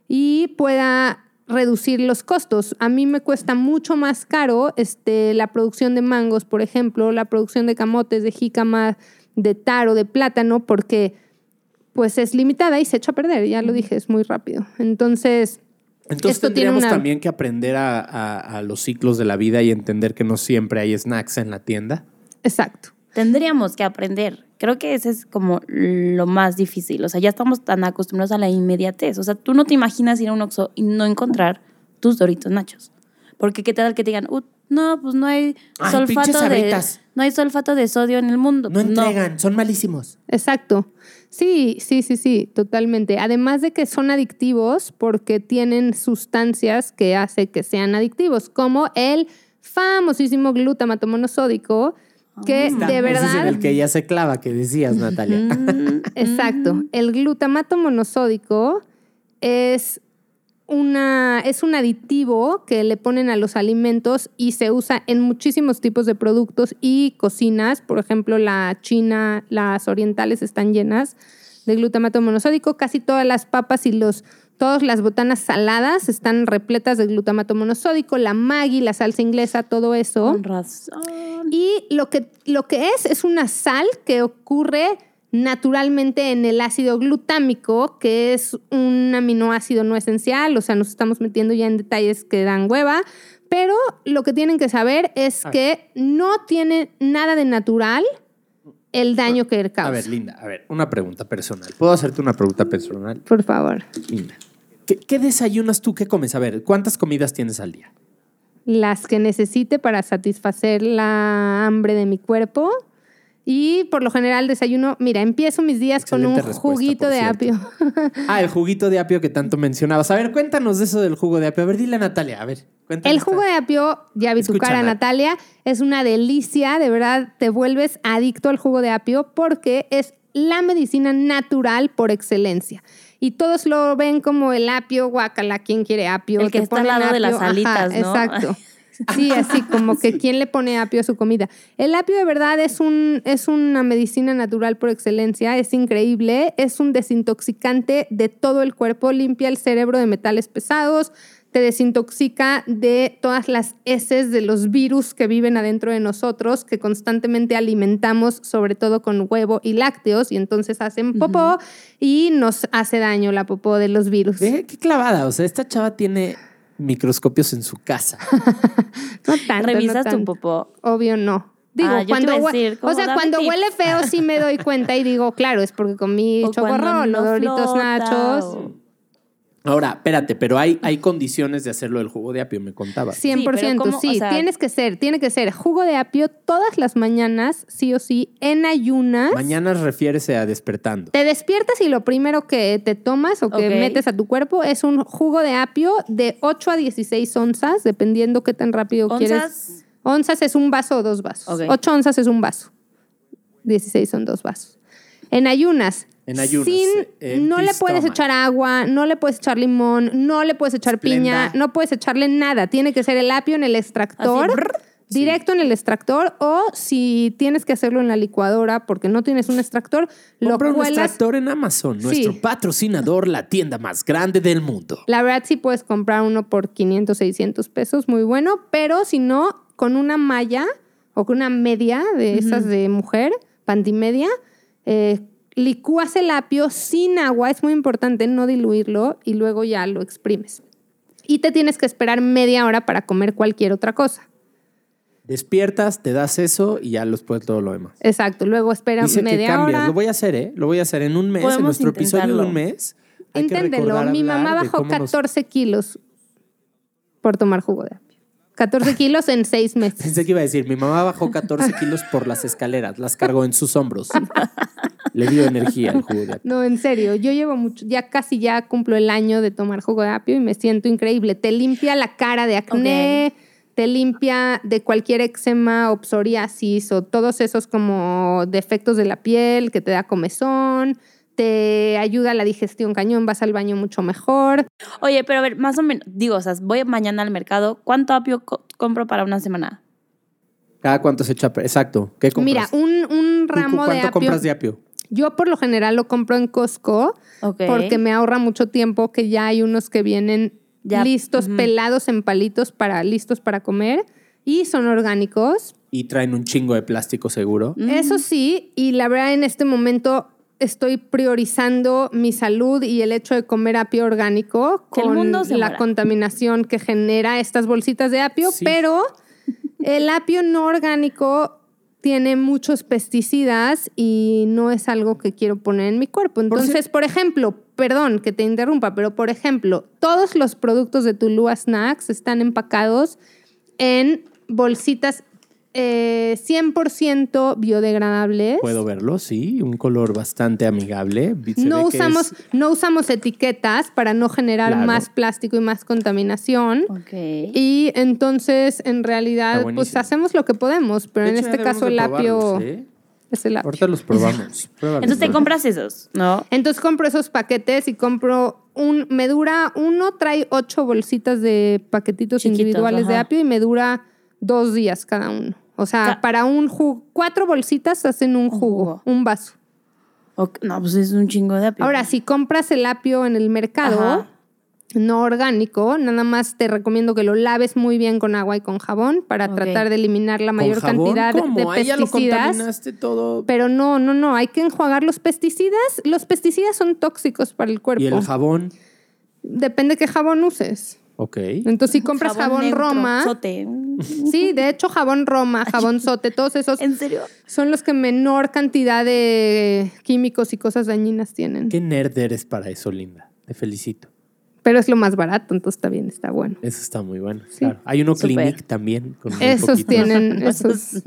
y pueda reducir los costos. A mí me cuesta mucho más caro este, la producción de mangos, por ejemplo, la producción de camotes, de jícama, de taro, de plátano, porque pues es limitada y se echa a perder, ya lo dije, es muy rápido. Entonces, Entonces Esto tiene tendríamos una- también que aprender a, a- a los ciclos de la vida y entender que no siempre hay snacks en la tienda. exacto. Tendríamos que aprender. Creo que ese es como lo más difícil. O sea, ya estamos tan acostumbrados a la inmediatez. O sea, tú no te imaginas ir a un Oxxo y no encontrar tus Doritos Nachos. Porque qué tal que te digan, "Uh, no, pues no hay Ay, sulfato de no hay sulfato de sodio en el mundo. Pues son malísimos. Exacto. Sí, sí, sí, sí, totalmente. Además de que son adictivos porque tienen sustancias que hace que sean adictivos, como el famosísimo glutamato monosódico, que Está, de Ese es en verdad... el que ella se clava, que decías, Natalia. Mm, Exacto. El glutamato monosódico es una es un aditivo que le ponen a los alimentos y se usa en muchísimos tipos de productos y cocinas. Por ejemplo, la china, las orientales están llenas de glutamato monosódico. Casi todas las papas y los todas las botanas saladas están repletas de glutamato monosódico, la Maggi, la salsa inglesa, todo eso. Con razón. Y lo que, lo que es es una sal que ocurre naturalmente en el ácido glutámico, que es un aminoácido no esencial, o sea, nos estamos metiendo ya en detalles que dan hueva, pero lo que tienen que saber es A ver. que no tiene nada de natural el daño que causa. A ver, Linda, a ver, una pregunta personal. ¿Puedo hacerte una pregunta personal? Por favor. Linda. ¿Qué, qué desayunas tú? ¿Qué comes? A ver, ¿cuántas comidas tienes al día? Las que necesite para satisfacer la hambre de mi cuerpo. Y por lo general desayuno, mira, empiezo mis días con un juguito de apio. Ah, el juguito de apio que tanto mencionabas. A ver, cuéntanos de eso del jugo de apio. A ver, dile a Natalia, a ver, cuéntanos. El jugo de apio, ya vi tu cara, Nat. Natalia, es una delicia, de verdad te vuelves adicto al jugo de apio porque es la medicina natural por excelencia. Y todos lo ven como el apio, guacala, ¿quién quiere apio? El que está al lado de las alitas, ¿no? Exacto. Sí, así como que quién le pone apio a su comida. El apio de verdad es, un, es una medicina natural por excelencia, es increíble, es un desintoxicante de todo el cuerpo, limpia el cerebro de metales pesados, te desintoxica de todas las heces de los virus que viven adentro de nosotros, que constantemente alimentamos, sobre todo con huevo y lácteos, y entonces hacen popó y nos hace daño la popó de los virus. Qué clavada. O sea, esta chava tiene microscopios en su casa. No tanto, ¿Revisas no tu popó? Obvio no. Digo, Ah, yo te cuando, iba a hue- decir, o sea, cuando tips. huele feo sí me doy cuenta y digo, claro, es porque comí O chocorrol, no o doritos flota, nachos. o- Ahora, espérate, pero hay, hay condiciones de hacerlo del jugo de apio, me contabas. 100%, sí, ¿cómo? O sea- tienes que ser, tiene que ser jugo de apio todas las mañanas, sí o sí, en ayunas. Mañana refiérese a despertando. Te despiertas y lo primero que te tomas o que metes a tu cuerpo es un jugo de apio de 8 a 16 onzas, dependiendo qué tan rápido quieres. ¿Onzas? Onzas es un vaso o dos vasos. Ok. 8 onzas es un vaso. 16 son dos vasos. En ayunas. En ayunas, Sin, en no le puedes stomach. echar agua, no le puedes echar limón, no le puedes echar piña, no puedes echarle nada. Tiene que ser el apio en el extractor. Así. Directo en el extractor o si tienes que hacerlo en la licuadora porque no tienes un extractor, lo Compra un cuelas. extractor en Amazon, Sí. nuestro patrocinador, la tienda más grande del mundo. La verdad sí puedes comprar uno por 500, 600 pesos, muy bueno, pero si no, con una malla o con una media de esas de mujer, pantimedia, eh, licúas el apio sin agua, es muy importante no diluirlo y luego ya lo exprimes. Y te tienes que esperar media hora para comer cualquier otra cosa. Despiertas, te das eso y ya después todo lo demás. Exacto, luego espera Dice que media cambias. hora. Lo voy a hacer, ¿eh? Lo voy a hacer en un mes, en Podemos nuestro episodio de intentarlo. un mes. que recordar Mi mamá bajó cómo nos- 14 kilos por tomar jugo de apio. 14 kilos en seis meses. Pensé que iba a decir, mi mamá bajó 14 kilos por las escaleras, las cargó en sus hombros. Le dio energía al jugo de apio. No, en serio, yo llevo mucho, ya casi ya cumplo el año de tomar jugo de apio y me siento increíble. Te limpia la cara de acné, te limpia de cualquier eczema o psoriasis o todos esos como defectos de la piel que te da comezón, te ayuda a la digestión cañón, vas al baño mucho mejor. Oye, pero a ver, más o menos, digo, o sea, voy mañana al mercado, ¿cuánto apio co- compro para una semana? ¿Cada cuánto se echa? Exacto. ¿Qué compras? Mira, un, un ¿Tú ramo de ¿Cuánto apio. compras de apio? Yo por lo general lo compro en Costco porque me ahorra mucho tiempo que ya hay unos que vienen Ya, listos, pelados en palitos para listos para comer y son orgánicos. Y traen un chingo de plástico seguro. Eso sí, y la verdad en este momento estoy priorizando mi salud y el hecho de comer apio orgánico con mundo se la muera. contaminación que genera estas bolsitas de apio, Sí. pero el apio no orgánico tiene muchos pesticidas y no es algo que quiero poner en mi cuerpo. Entonces, por ejemplo, perdón que te interrumpa, pero por ejemplo, todos los productos de Tulua Snacks están empacados en bolsitas eh, 100% biodegradables. Puedo verlo, sí. Un color bastante amigable. Se No usamos, es- no usamos etiquetas para no generar Claro. más plástico y más contaminación. Ok. Y entonces, en realidad, pues hacemos lo que podemos, pero De en hecho, este caso el apio ¿eh? es el apio. Ahorita los probamos. Entonces te compras esos, ¿no? Entonces compro esos paquetes y compro un, me dura, uno trae ocho bolsitas de paquetitos Chiquitos, individuales de apio y me dura dos días cada uno. O sea, para un jugo, cuatro bolsitas hacen un jugo, jugo. un vaso. No, pues es un chingo de apio. Ahora, si compras el apio en el mercado, Ajá. no orgánico, nada más te recomiendo que lo laves muy bien con agua y con jabón para tratar de eliminar la ¿Con mayor jabón? cantidad de- ¿Cómo? de Ahí ya lo pesticidas. contaminaste todo. Pero no, no, no, hay que enjuagar los pesticidas. Los pesticidas son tóxicos para el cuerpo. Y el jabón. Depende qué jabón uses. Ok. Entonces, si compras jabón, neutro, Roma, sote. sí, de hecho, jabón Roma, jabón sote, todos esos ¿En serio? son los que menor cantidad de químicos y cosas dañinas tienen. Qué nerd eres para eso, Linda. Te felicito. Pero es lo más barato, entonces está bien, está bueno. Eso está muy bueno. Claro. Hay uno Súper. Clinic también. Con Esos poquito. tienen, esos.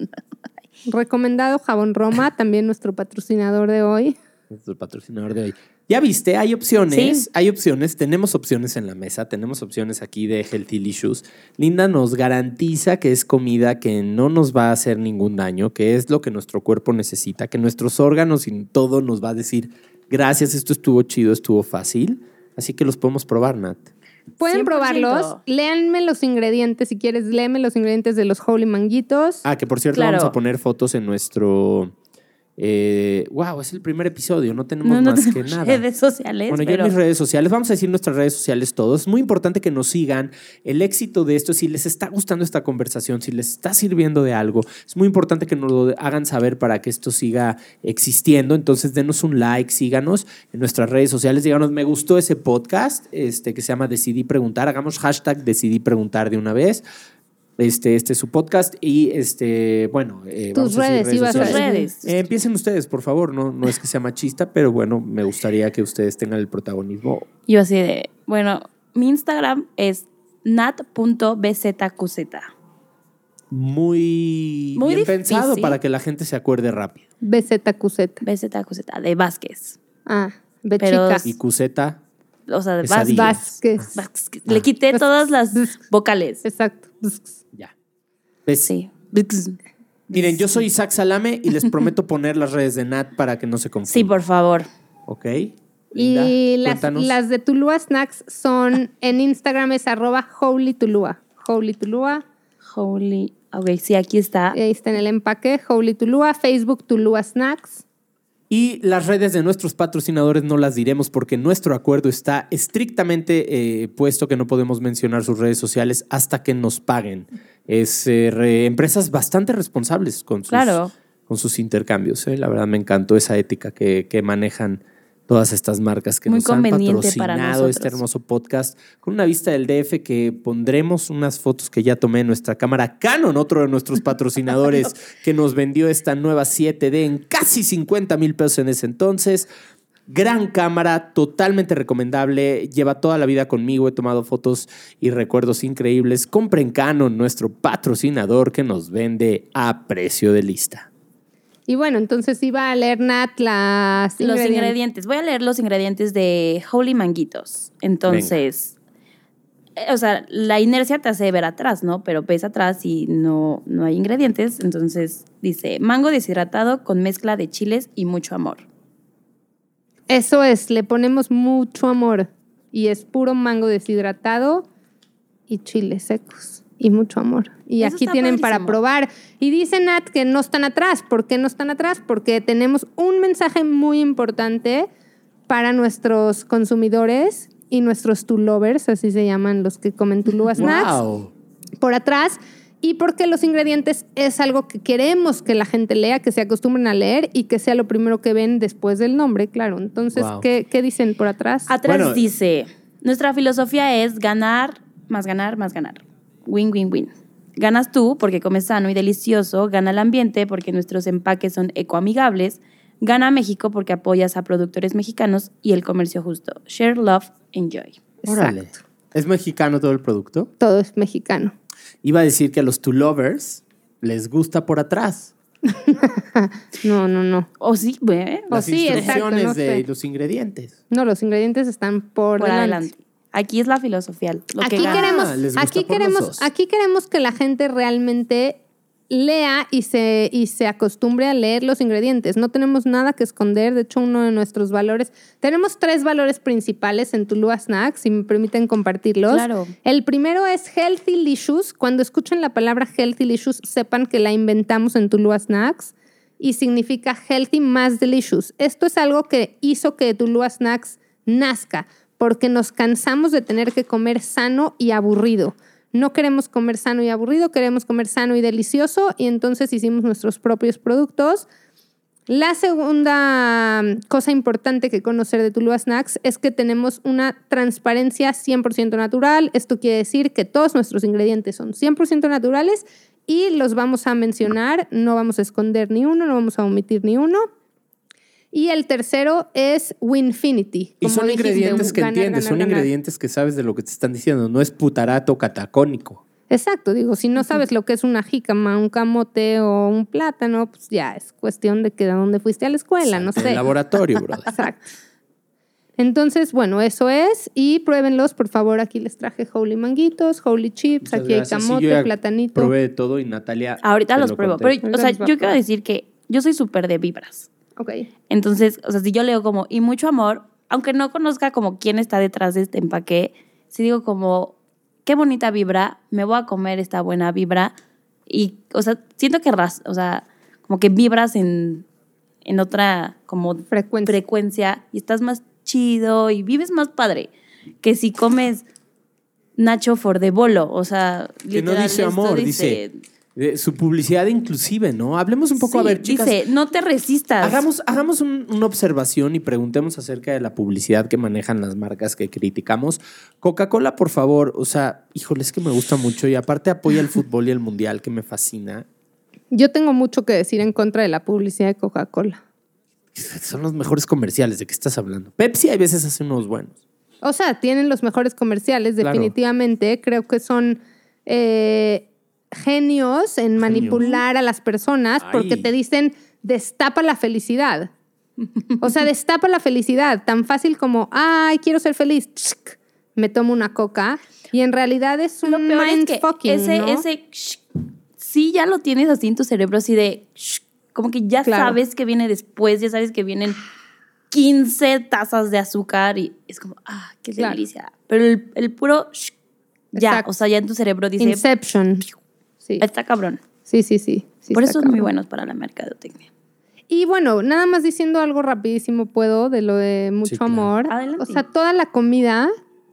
Recomendado Jabón Roma, también nuestro patrocinador de hoy. Nuestro patrocinador de hoy. Ya viste, hay opciones, Sí. hay opciones, tenemos opciones en la mesa, tenemos opciones aquí de Healthy Licious. Linda nos garantiza que es comida que no nos va a hacer ningún daño, que es lo que nuestro cuerpo necesita, que nuestros órganos y todo nos va a decir, gracias, esto estuvo chido, estuvo fácil. Así que los podemos probar, Nat. Pueden 100%. probarlos. Léanme los ingredientes. Si quieres, léeme los ingredientes de los Holy Manguitos. Ah, que por cierto Claro. vamos a poner fotos en nuestro... Eh, wow, es el primer episodio, no tenemos No, no más que tenemos nada. redes sociales, Bueno, yo pero en mis redes sociales, vamos a decir nuestras redes sociales todos. Es muy importante que nos sigan. El éxito de esto, si les está gustando esta conversación, si les está sirviendo de algo, es muy importante que nos lo hagan saber para que esto siga existiendo. Entonces, denos un like, síganos en nuestras redes sociales. Díganos, me gustó ese podcast este, que se llama Decidí Preguntar. Hagamos hashtag Decidí Preguntar de una vez. Este, este es su podcast y este, bueno, eh, Tus vamos redes, ibas a sociales. redes. Eh, empiecen ustedes, por favor. No, no es que sea machista, pero bueno, me gustaría que ustedes tengan el protagonismo. Yo así de, bueno, mi Instagram es nat.bzqz. Muy, Muy bien difícil. pensado para que la gente se acuerde rápido. BZQZ. BZQZ, de Vázquez. Ah, de Pero- chicas. Y Cuseta, O sea, de. Vázquez. Vázquez. Le quité todas las vocales. Exacto. Ya. ¿Ves? Sí. Miren, yo soy Isaac Salame y les prometo poner las redes de Nat para que no se confundan. Sí, por favor. ¿Ok? Y las, de Tulua Snacks son en Instagram es arroba Holy Tulua. Holy. Ok, sí, aquí está. Y ahí está en el empaque. Holy. Facebook Tulua Snacks. Y las redes de nuestros patrocinadores no las diremos porque nuestro acuerdo está estrictamente eh, puesto que no podemos mencionar sus redes sociales hasta que nos paguen. Es eh, re- empresas bastante responsables con sus, Claro. con sus intercambios. ¿eh? La verdad me encantó esa ética que, que manejan todas estas marcas que Muy nos han para patrocinado este hermoso podcast con una vista del DF que pondremos unas fotos que ya tomé en nuestra cámara Canon, otro de nuestros patrocinadores que nos vendió esta nueva 7D en casi 50 mil pesos en ese entonces. Gran cámara, totalmente recomendable. Lleva toda la vida conmigo. He tomado fotos y recuerdos increíbles. Compren Canon, nuestro patrocinador que nos vende a precio de lista. Y bueno, entonces iba a leer Nat las Los ingredientes. Voy a leer los ingredientes de Holy Manguitos. Entonces, eh, o sea, la inercia te hace ver atrás, ¿no? Pero ves atrás y no, no hay ingredientes. Entonces dice, mango deshidratado con mezcla de chiles y mucho amor. Eso es, le ponemos mucho amor. Y es puro mango deshidratado y chiles secos. Y mucho amor. Y Eso aquí tienen para padrísimo. probar. Y dice Nat que no están atrás. ¿Por qué no están atrás? Porque tenemos un mensaje muy importante para nuestros consumidores y nuestros Tulovers, así se llaman los que comen Tulúa Snacks. ¡Wow! por atrás y porque los ingredientes es algo que queremos que la gente lea, que se acostumbren a leer y que sea lo primero que ven después del nombre, claro. Entonces, Wow. ¿qué, qué dicen por atrás? Atrás Bueno. dice, nuestra filosofía es ganar, más ganar, más ganar. Win, win, win. Ganas tú porque comes sano y delicioso, gana el ambiente porque nuestros empaques son ecoamigables, gana México porque apoyas a productores mexicanos y el comercio justo. Share, love, enjoy. Órale. Exacto. ¿Es mexicano todo el producto? Todo es mexicano. Iba a decir que a los two lovers les gusta por atrás. No, no, no. O sí, ¿eh? O Las sí, exacto, instrucciones no de sé. los ingredientes. No, los ingredientes están por, por delante. adelante. Aquí es la filosofía. Lo Aquí queremos, gusta aquí, queremos, aquí queremos que la gente realmente lea y se, y se acostumbre a leer los ingredientes. No tenemos nada que esconder. De hecho, uno de nuestros valores. Tenemos tres valores principales en Tulua Snacks, si me permiten compartirlos. Claro. El primero es Healthy Licious. Cuando escuchen la palabra Healthy Licious, sepan que la inventamos en Tulua Snacks y significa Healthy más Delicious. Esto es algo que hizo que Tulua Snacks nazca, porque nos cansamos de tener que comer sano y aburrido. No queremos comer sano y aburrido, queremos comer sano y delicioso y entonces hicimos nuestros propios productos. La segunda mm, cosa importante que conocer de Tulua Snacks es que tenemos una transparencia 100% natural. Esto quiere decir que todos nuestros ingredientes son 100% naturales y los vamos a mencionar, no vamos a esconder ni uno, no vamos a omitir ni uno. Y el tercero es Winfinity. Y son dijiste, ingredientes que ganar, entiendes, ganar, son ganar. ingredientes que sabes de lo que te están diciendo. No es putarato catacónico. Exacto, digo, si no sabes lo que es una jícama, un camote o un plátano, pues ya es cuestión de que de dónde fuiste a la escuela, no En el sé. laboratorio, brother. Exacto. Entonces, bueno, eso es. Y pruébenlos, por favor. Aquí les traje Holy Manguitos, Holy Chips, Muchas aquí gracias. hay Sí, camote, yo ya platanito. Probé de todo y Natalia. Ahorita los lo pruebo. conté. Pero, o sea, yo quiero decir que yo soy súper de vibras. Ok. Entonces, o sea, si yo leo como, y mucho amor, aunque no conozca como quién está detrás de este empaque, si digo como, qué bonita vibra, me voy a comer esta buena vibra. Y, o sea, siento que, ras- o sea, como que vibras en, en otra como Frecuencia. frecuencia y estás más chido y vives más padre que si comes Nacho for de bolo. O sea, Que no dice esto amor, dice. Eh, su publicidad inclusive, ¿no? Hablemos un poco, a Sí, ver, chicas. Dice, no te resistas. Hagamos, hagamos un- una observación y preguntemos acerca de la publicidad que manejan las marcas que criticamos. Coca-Cola, por favor, o sea, híjole, es que me gusta mucho y aparte apoya el fútbol y el mundial, que me fascina. Yo tengo mucho que decir en contra de la publicidad de Coca-Cola. Son los mejores comerciales, ¿de qué estás hablando? Pepsi a veces hace unos buenos. O sea, tienen los mejores comerciales, Claro. definitivamente. Creo que son eh, genios en manipular a las personas porque te dicen destapa la felicidad. O sea, destapa la felicidad. Tan fácil como, ay, quiero ser feliz. Me tomo una coca. Y en realidad es un peor es que mindfucking, ese, ¿no? ese shh, sí ya lo tienes así en tu cerebro, así de shh, como que ya Claro. sabes que viene después, ya sabes que vienen 15 tazas de azúcar y es como, ah, qué Claro. delicia. Pero el, el puro shh, ya, Exacto. o sea, ya en tu cerebro dice, Inception. Sí, está cabrón. sí, sí. sí, sí Por eso es muy cabrón. bueno para la mercadotecnia. Y bueno, nada más diciendo algo rapidísimo puedo de lo de mucho Sí, claro. amor. Adelante. O sea, toda la comida,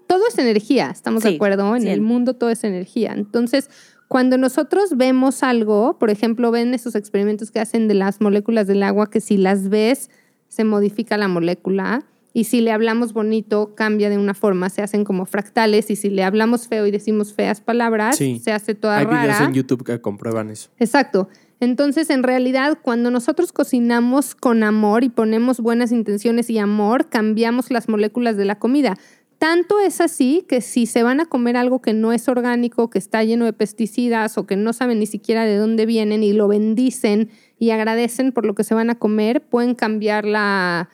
todo es energía, ¿estamos de acuerdo? En sí. el mundo todo es energía. Entonces, cuando nosotros vemos algo, por ejemplo, ven esos experimentos que hacen de las moléculas del agua, que si las ves, se modifica la molécula. Y si le hablamos bonito, cambia de una forma, se hacen como fractales. Y si le hablamos feo y decimos feas palabras, Sí. se hace toda Hay rara. videos en YouTube que comprueban eso. Exacto. Entonces, en realidad, cuando nosotros cocinamos con amor y ponemos buenas intenciones y amor, cambiamos las moléculas de la comida. Tanto es así que si se van a comer algo que no es orgánico, que está lleno de pesticidas o que no saben ni siquiera de dónde vienen y lo bendicen y agradecen por lo que se van a comer, pueden cambiar la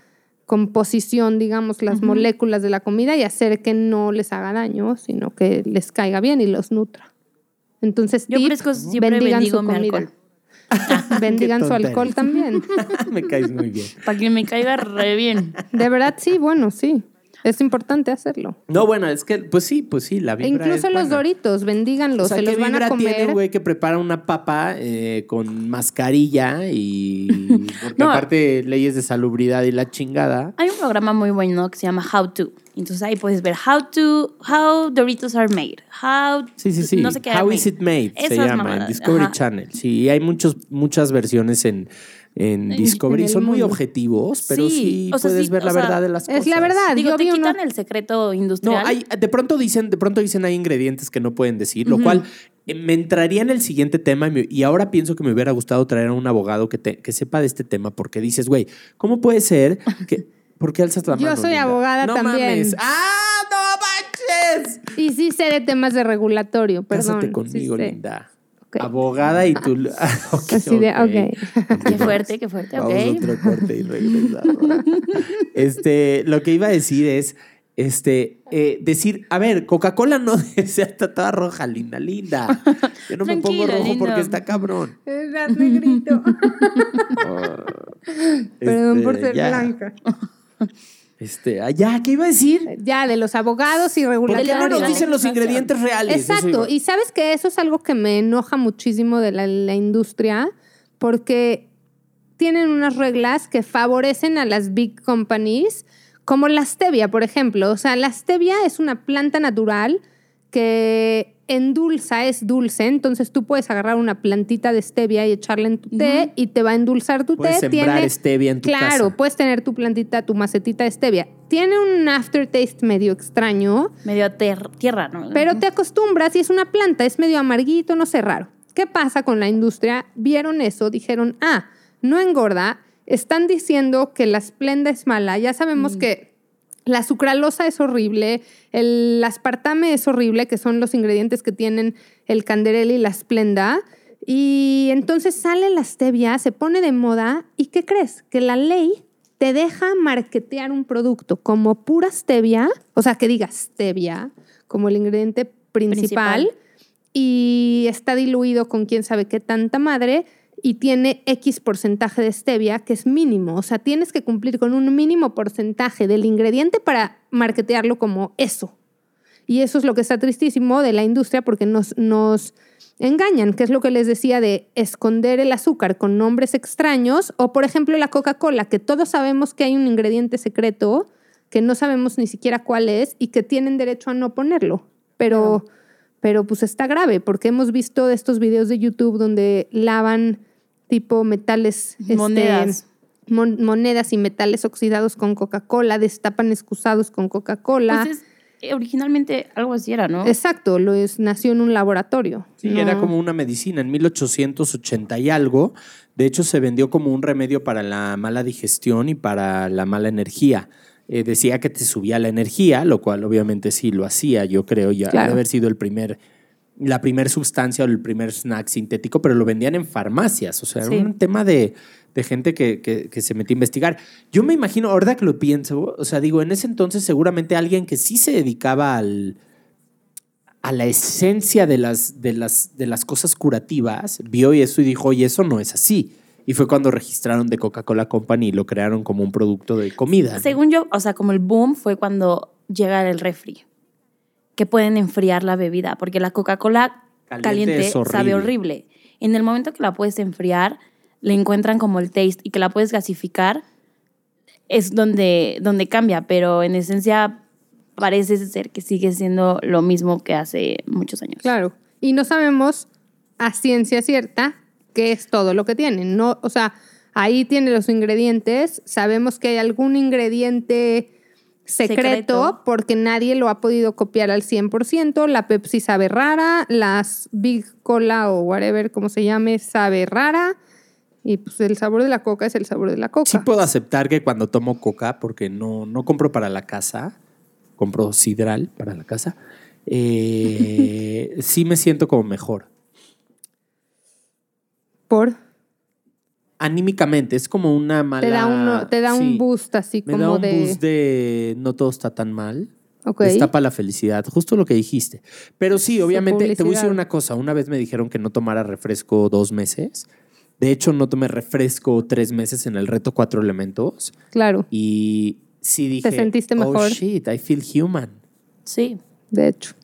composición, digamos, las moléculas de la comida y hacer que no les haga daño, sino que les caiga bien y los nutra. Entonces, Yo tip, por eso siempre bendigan bendigo su mi comida. Bendigan su alcohol también. Me caes muy bien. Para que me caiga re bien. De verdad, sí, bueno, sí. Es importante hacerlo. No, bueno, es que, pues sí, pues sí, la E vibra incluso es los buena. doritos, bendíganlos, O sea, se ¿qué los van a comer. tiene un güey que prepara una papa eh, con mascarilla y... Porque No. aparte leyes de salubridad y la chingada. Hay un programa muy bueno que se llama How To. Entonces ahí puedes ver How to, How Doritos are made. How, Sí, sí, sí. No sé qué How is it made? se Esas llama en mamadas, Discovery ajá. Channel. Sí, hay muchos, muchas versiones en, en Discovery. en Son muy objetivos, pero sí, Sí, o sea, puedes sí, ver la o sea, verdad de las es cosas. la verdad. Digo, yo te vi quitan uno- el secreto No, industrial. hay, de pronto dicen, de pronto dicen hay ingredientes que no pueden decir, lo cual eh, me entraría en el siguiente tema y, me- y ahora pienso que me hubiera gustado traer a un abogado que, te- que sepa de este tema porque dices, güey, ¿cómo puede ser que... ¿Por qué alzas la Yo mano? soy Linda? abogada no también. Mames. ¡Ah, no manches! Y sí sé de temas de regulatorio, perdón. Cásate sí conmigo, sé. linda. Abogada y tú... Ah, ok, Así de, ok. ok. Qué fuerte, qué fuerte, Vamos a ok. otro corte y regresamos. este, lo que iba a decir es, este, eh, decir, a ver, Coca-Cola no sea está toda roja, linda, linda. Yo no me pongo rojo porque está cabrón. Era negrito. Perdón por Este, ser ya, blanca. Este, ah, ya, ¿qué iba a decir? Ya, de los abogados y ¿Por qué no nos dicen los ingredientes reales? Exacto, y sabes que eso es algo que me enoja muchísimo de la, la industria, porque tienen unas reglas que favorecen a las big companies, como la stevia, por ejemplo. O sea, la stevia es una planta natural que endulza, es dulce, entonces tú puedes agarrar una plantita de stevia y echarla en tu té y te va a endulzar tu Puedes té. sembrar stevia en tu claro, casa. puedes tener tu plantita, tu macetita de stevia. Tiene un aftertaste medio extraño, Medio tierra, ¿no? pero te acostumbras y es una planta, es medio amarguito, no sé, raro. ¿Qué pasa con la industria? Vieron eso, dijeron, ah, no engorda, están diciendo que la esplenda es mala, ya sabemos que la sucralosa es horrible, el aspartame es horrible, que son los ingredientes que tienen el canderel y la esplenda. Y entonces sale la stevia, se pone de moda y ¿qué crees? Que la ley te deja marketear un producto como pura stevia, o sea, que diga stevia como el ingrediente principal, Principal. y está diluido con quién sabe qué tanta madre y tiene X porcentaje de stevia que es mínimo, o sea, tienes que cumplir con un mínimo porcentaje del ingrediente para marketearlo como eso. Y eso es lo que está tristísimo de la industria porque nos, nos engañan, que es lo que les decía de esconder el azúcar con nombres extraños o por ejemplo la Coca-Cola, que todos sabemos que hay un ingrediente secreto que no sabemos ni siquiera cuál es y que tienen derecho a no ponerlo. Pero, pero pues está grave porque hemos visto estos videos de YouTube donde lavan tipo metales, este, Monedas. mon- monedas y metales oxidados con Coca-Cola, destapan excusados con Coca-Cola. Pues es, eh, originalmente algo así era, ¿no? Exacto, lo es, nació en un laboratorio. Sí, No- era como una medicina. En 1880 y algo, de hecho, se vendió como un remedio para la mala digestión y para la mala energía. Eh, decía que te subía la energía, lo cual obviamente sí lo hacía, yo creo, ya Claro. debe haber sido el primer, la primer sustancia o el primer snack sintético, pero lo vendían en farmacias. O sea, Sí. era un tema de, de gente que, que- que se metía a investigar. Yo me imagino, ahora que lo pienso, o sea, digo, en ese entonces seguramente alguien que sí se dedicaba al, a la esencia de las, de, las, de las cosas curativas, vio y eso y dijo, oye, eso no es así. Y fue cuando registraron de Coca-Cola Company y lo crearon como un producto de comida. ¿no? Según yo, o sea, como el boom fue cuando llega el refri, que pueden enfriar la bebida, porque la Coca-Cola Caliente caliente, es horrible. sabe horrible. En el momento que la puedes enfriar, le encuentran como el taste y que la puedes gasificar, es donde, donde cambia, pero en esencia parece ser que sigue siendo lo mismo que hace muchos años. Claro. Y no sabemos a ciencia cierta qué es todo lo que tienen. No, o sea, ahí tiene los ingredientes. Sabemos que hay algún ingrediente secreto, Secreto. porque nadie lo ha podido copiar al 100%. La Pepsi sabe rara, las Big Cola o whatever, como se llame, sabe rara. Y pues el sabor de la coca es el sabor de la coca. Sí puedo aceptar que cuando tomo coca, porque no, no compro para la casa, compro sidral para la casa, eh, sí me siento como mejor. Por Anímicamente, es como una mala... te da, uno, te da sí, un boost así Me como da un de. boost de no todo está tan mal. Ok. Destapa la felicidad, justo lo que dijiste. Pero sí, obviamente, te voy a decir una cosa. Una vez me dijeron que no tomara refresco dos meses. De hecho, no tomé refresco tres meses en el reto cuatro elementos. Claro, Y sí dije, sentiste oh mejor?" shit, I feel human. Sí. de hecho.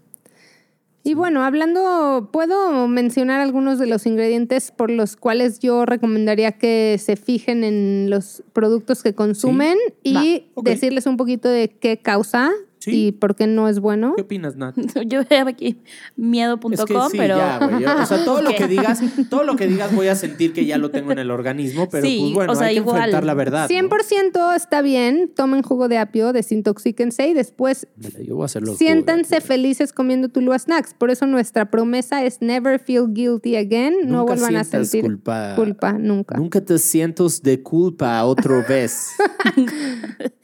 Y bueno, hablando, puedo mencionar algunos de los ingredientes por los cuales yo recomendaría que se fijen en los productos que consumen y decirles un poquito de qué causa Sí. y por qué no es bueno. ¿Qué opinas, Nat? Yo veo aquí miedo.com, Es que sí, pero... ya, güey. O sea, todo lo que digas, todo lo que digas voy a sentir que ya lo tengo en el organismo, pero Sí, pues bueno, o sea, hay que enfrentar la verdad. ¿no? 100% está bien, tomen jugo de apio, desintoxíquense y después Mira, Yo voy a hacerlo. siéntanse felices comiendo Tulu Snacks. Por eso nuestra promesa es never feel guilty again. no vuelvan a sentir culpa. culpa, nunca. Nunca te sientas de culpa otra vez.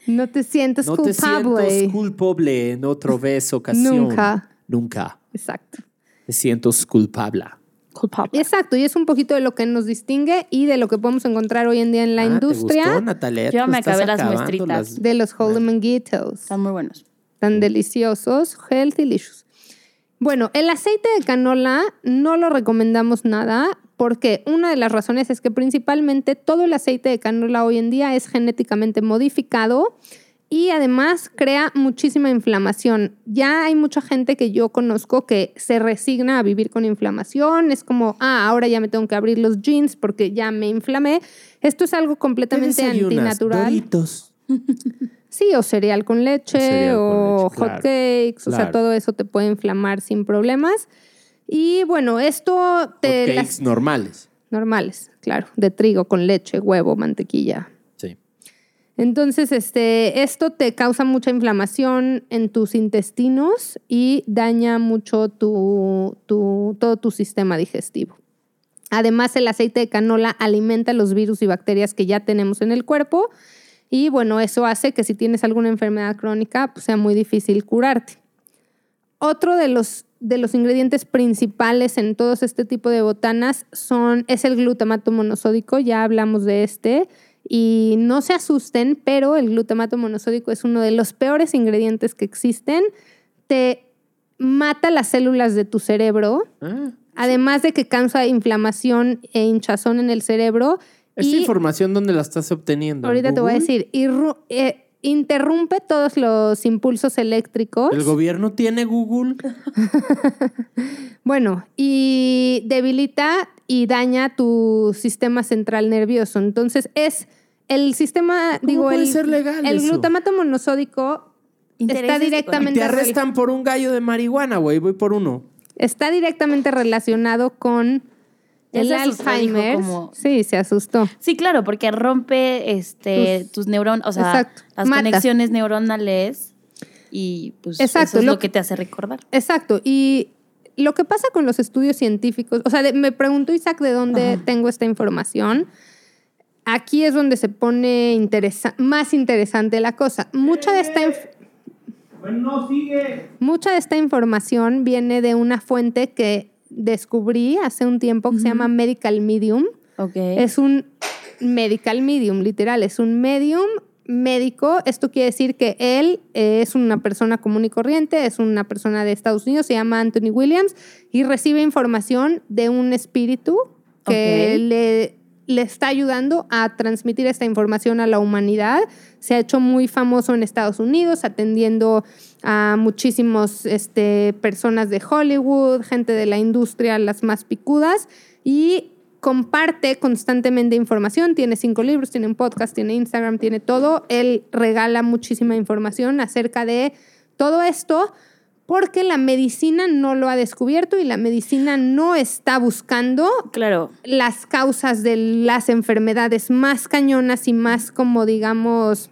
No te sientas No te sientas culpable en otra vez ocasión. Nunca. Nunca. Exacto. Te sientas culpable. Culpable. Exacto, y es un poquito de lo que nos distingue y de lo que podemos encontrar hoy en día en la Ah, ¿te industria gustó, Natalia? Yo Te me acabé las muestritas. las- de los Holy Manguitos. Están muy buenos. Tan deliciosos, healthy delicious. Bueno, el aceite de canola no lo recomendamos nada porque una de las razones es que principalmente todo el aceite de canola hoy en día es genéticamente modificado y además crea muchísima inflamación. Ya hay mucha gente que yo conozco que se resigna a vivir con inflamación, es como, ah, ahora ya me tengo que abrir los jeans porque ya me inflamé. Esto es algo ¿Qué completamente antinatural. Doritos. Sí, o cereal con leche, Cereal con o leche, hot claro. cakes, o sea, todo eso te puede inflamar sin problemas. Y bueno, esto te... Hot las- cakes normales. normales, claro, de trigo con leche, huevo, mantequilla. Entonces, este, esto te causa mucha inflamación en tus intestinos y daña mucho tu, tu- todo tu sistema digestivo. Además, el aceite de canola alimenta los virus y bacterias que ya tenemos en el cuerpo y bueno, eso hace que si tienes alguna enfermedad crónica, pues sea muy difícil curarte. Otro de los, de los ingredientes principales en todos este tipo de botanas son, es el glutamato monosódico, ya hablamos de este, y no se asusten, pero el glutamato monosódico es uno de los peores ingredientes que existen. Te mata las células de tu cerebro, Ah, además de que causa inflamación e hinchazón en el cerebro. ¿Esta y información dónde la estás obteniendo? ahorita te voy a decir, eh, interrumpe todos los impulsos eléctricos. ¿El gobierno tiene Google? Bueno, y debilita y daña tu sistema central nervioso. Entonces es el sistema, ¿Cómo digo, puede el, ser legal el eso? glutamato monosódico Intereses está directamente, Te rel- arrestan por un gallo de marihuana, güey. Voy por uno. está directamente relacionado con el se asustó, dijo Alzheimer. como- Sí, se asustó. Sí, claro, porque rompe este, tus neuronas, o sea, Exacto, las mata. conexiones neuronales y pues Exacto, eso es lo- lo que te hace recordar. Exacto. Y lo que pasa con los estudios científicos, o sea, de- me preguntó Isaac de dónde tengo esta información. Aquí es donde se pone interesa- más interesante la cosa. Mucha de esta inf- Mucha de esta información viene de una fuente que descubrí hace un tiempo que se llama Medical Medium. Ok. Es un medical medium, literal, es un medium médico. Esto quiere decir que él es una persona común y corriente, es una persona de Estados Unidos, se llama Anthony Williams y recibe información de un espíritu que le, le está ayudando a transmitir esta información a la humanidad. Se ha hecho muy famoso en Estados Unidos, atendiendo a muchísimos este, personas de Hollywood, gente de la industria, las más picudas, y comparte constantemente información, tiene cinco libros, tiene un podcast, tiene Instagram, tiene todo. Él regala muchísima información acerca de todo esto porque la medicina no lo ha descubierto y la medicina no está buscando Claro. las causas de las enfermedades más cañonas y más como digamos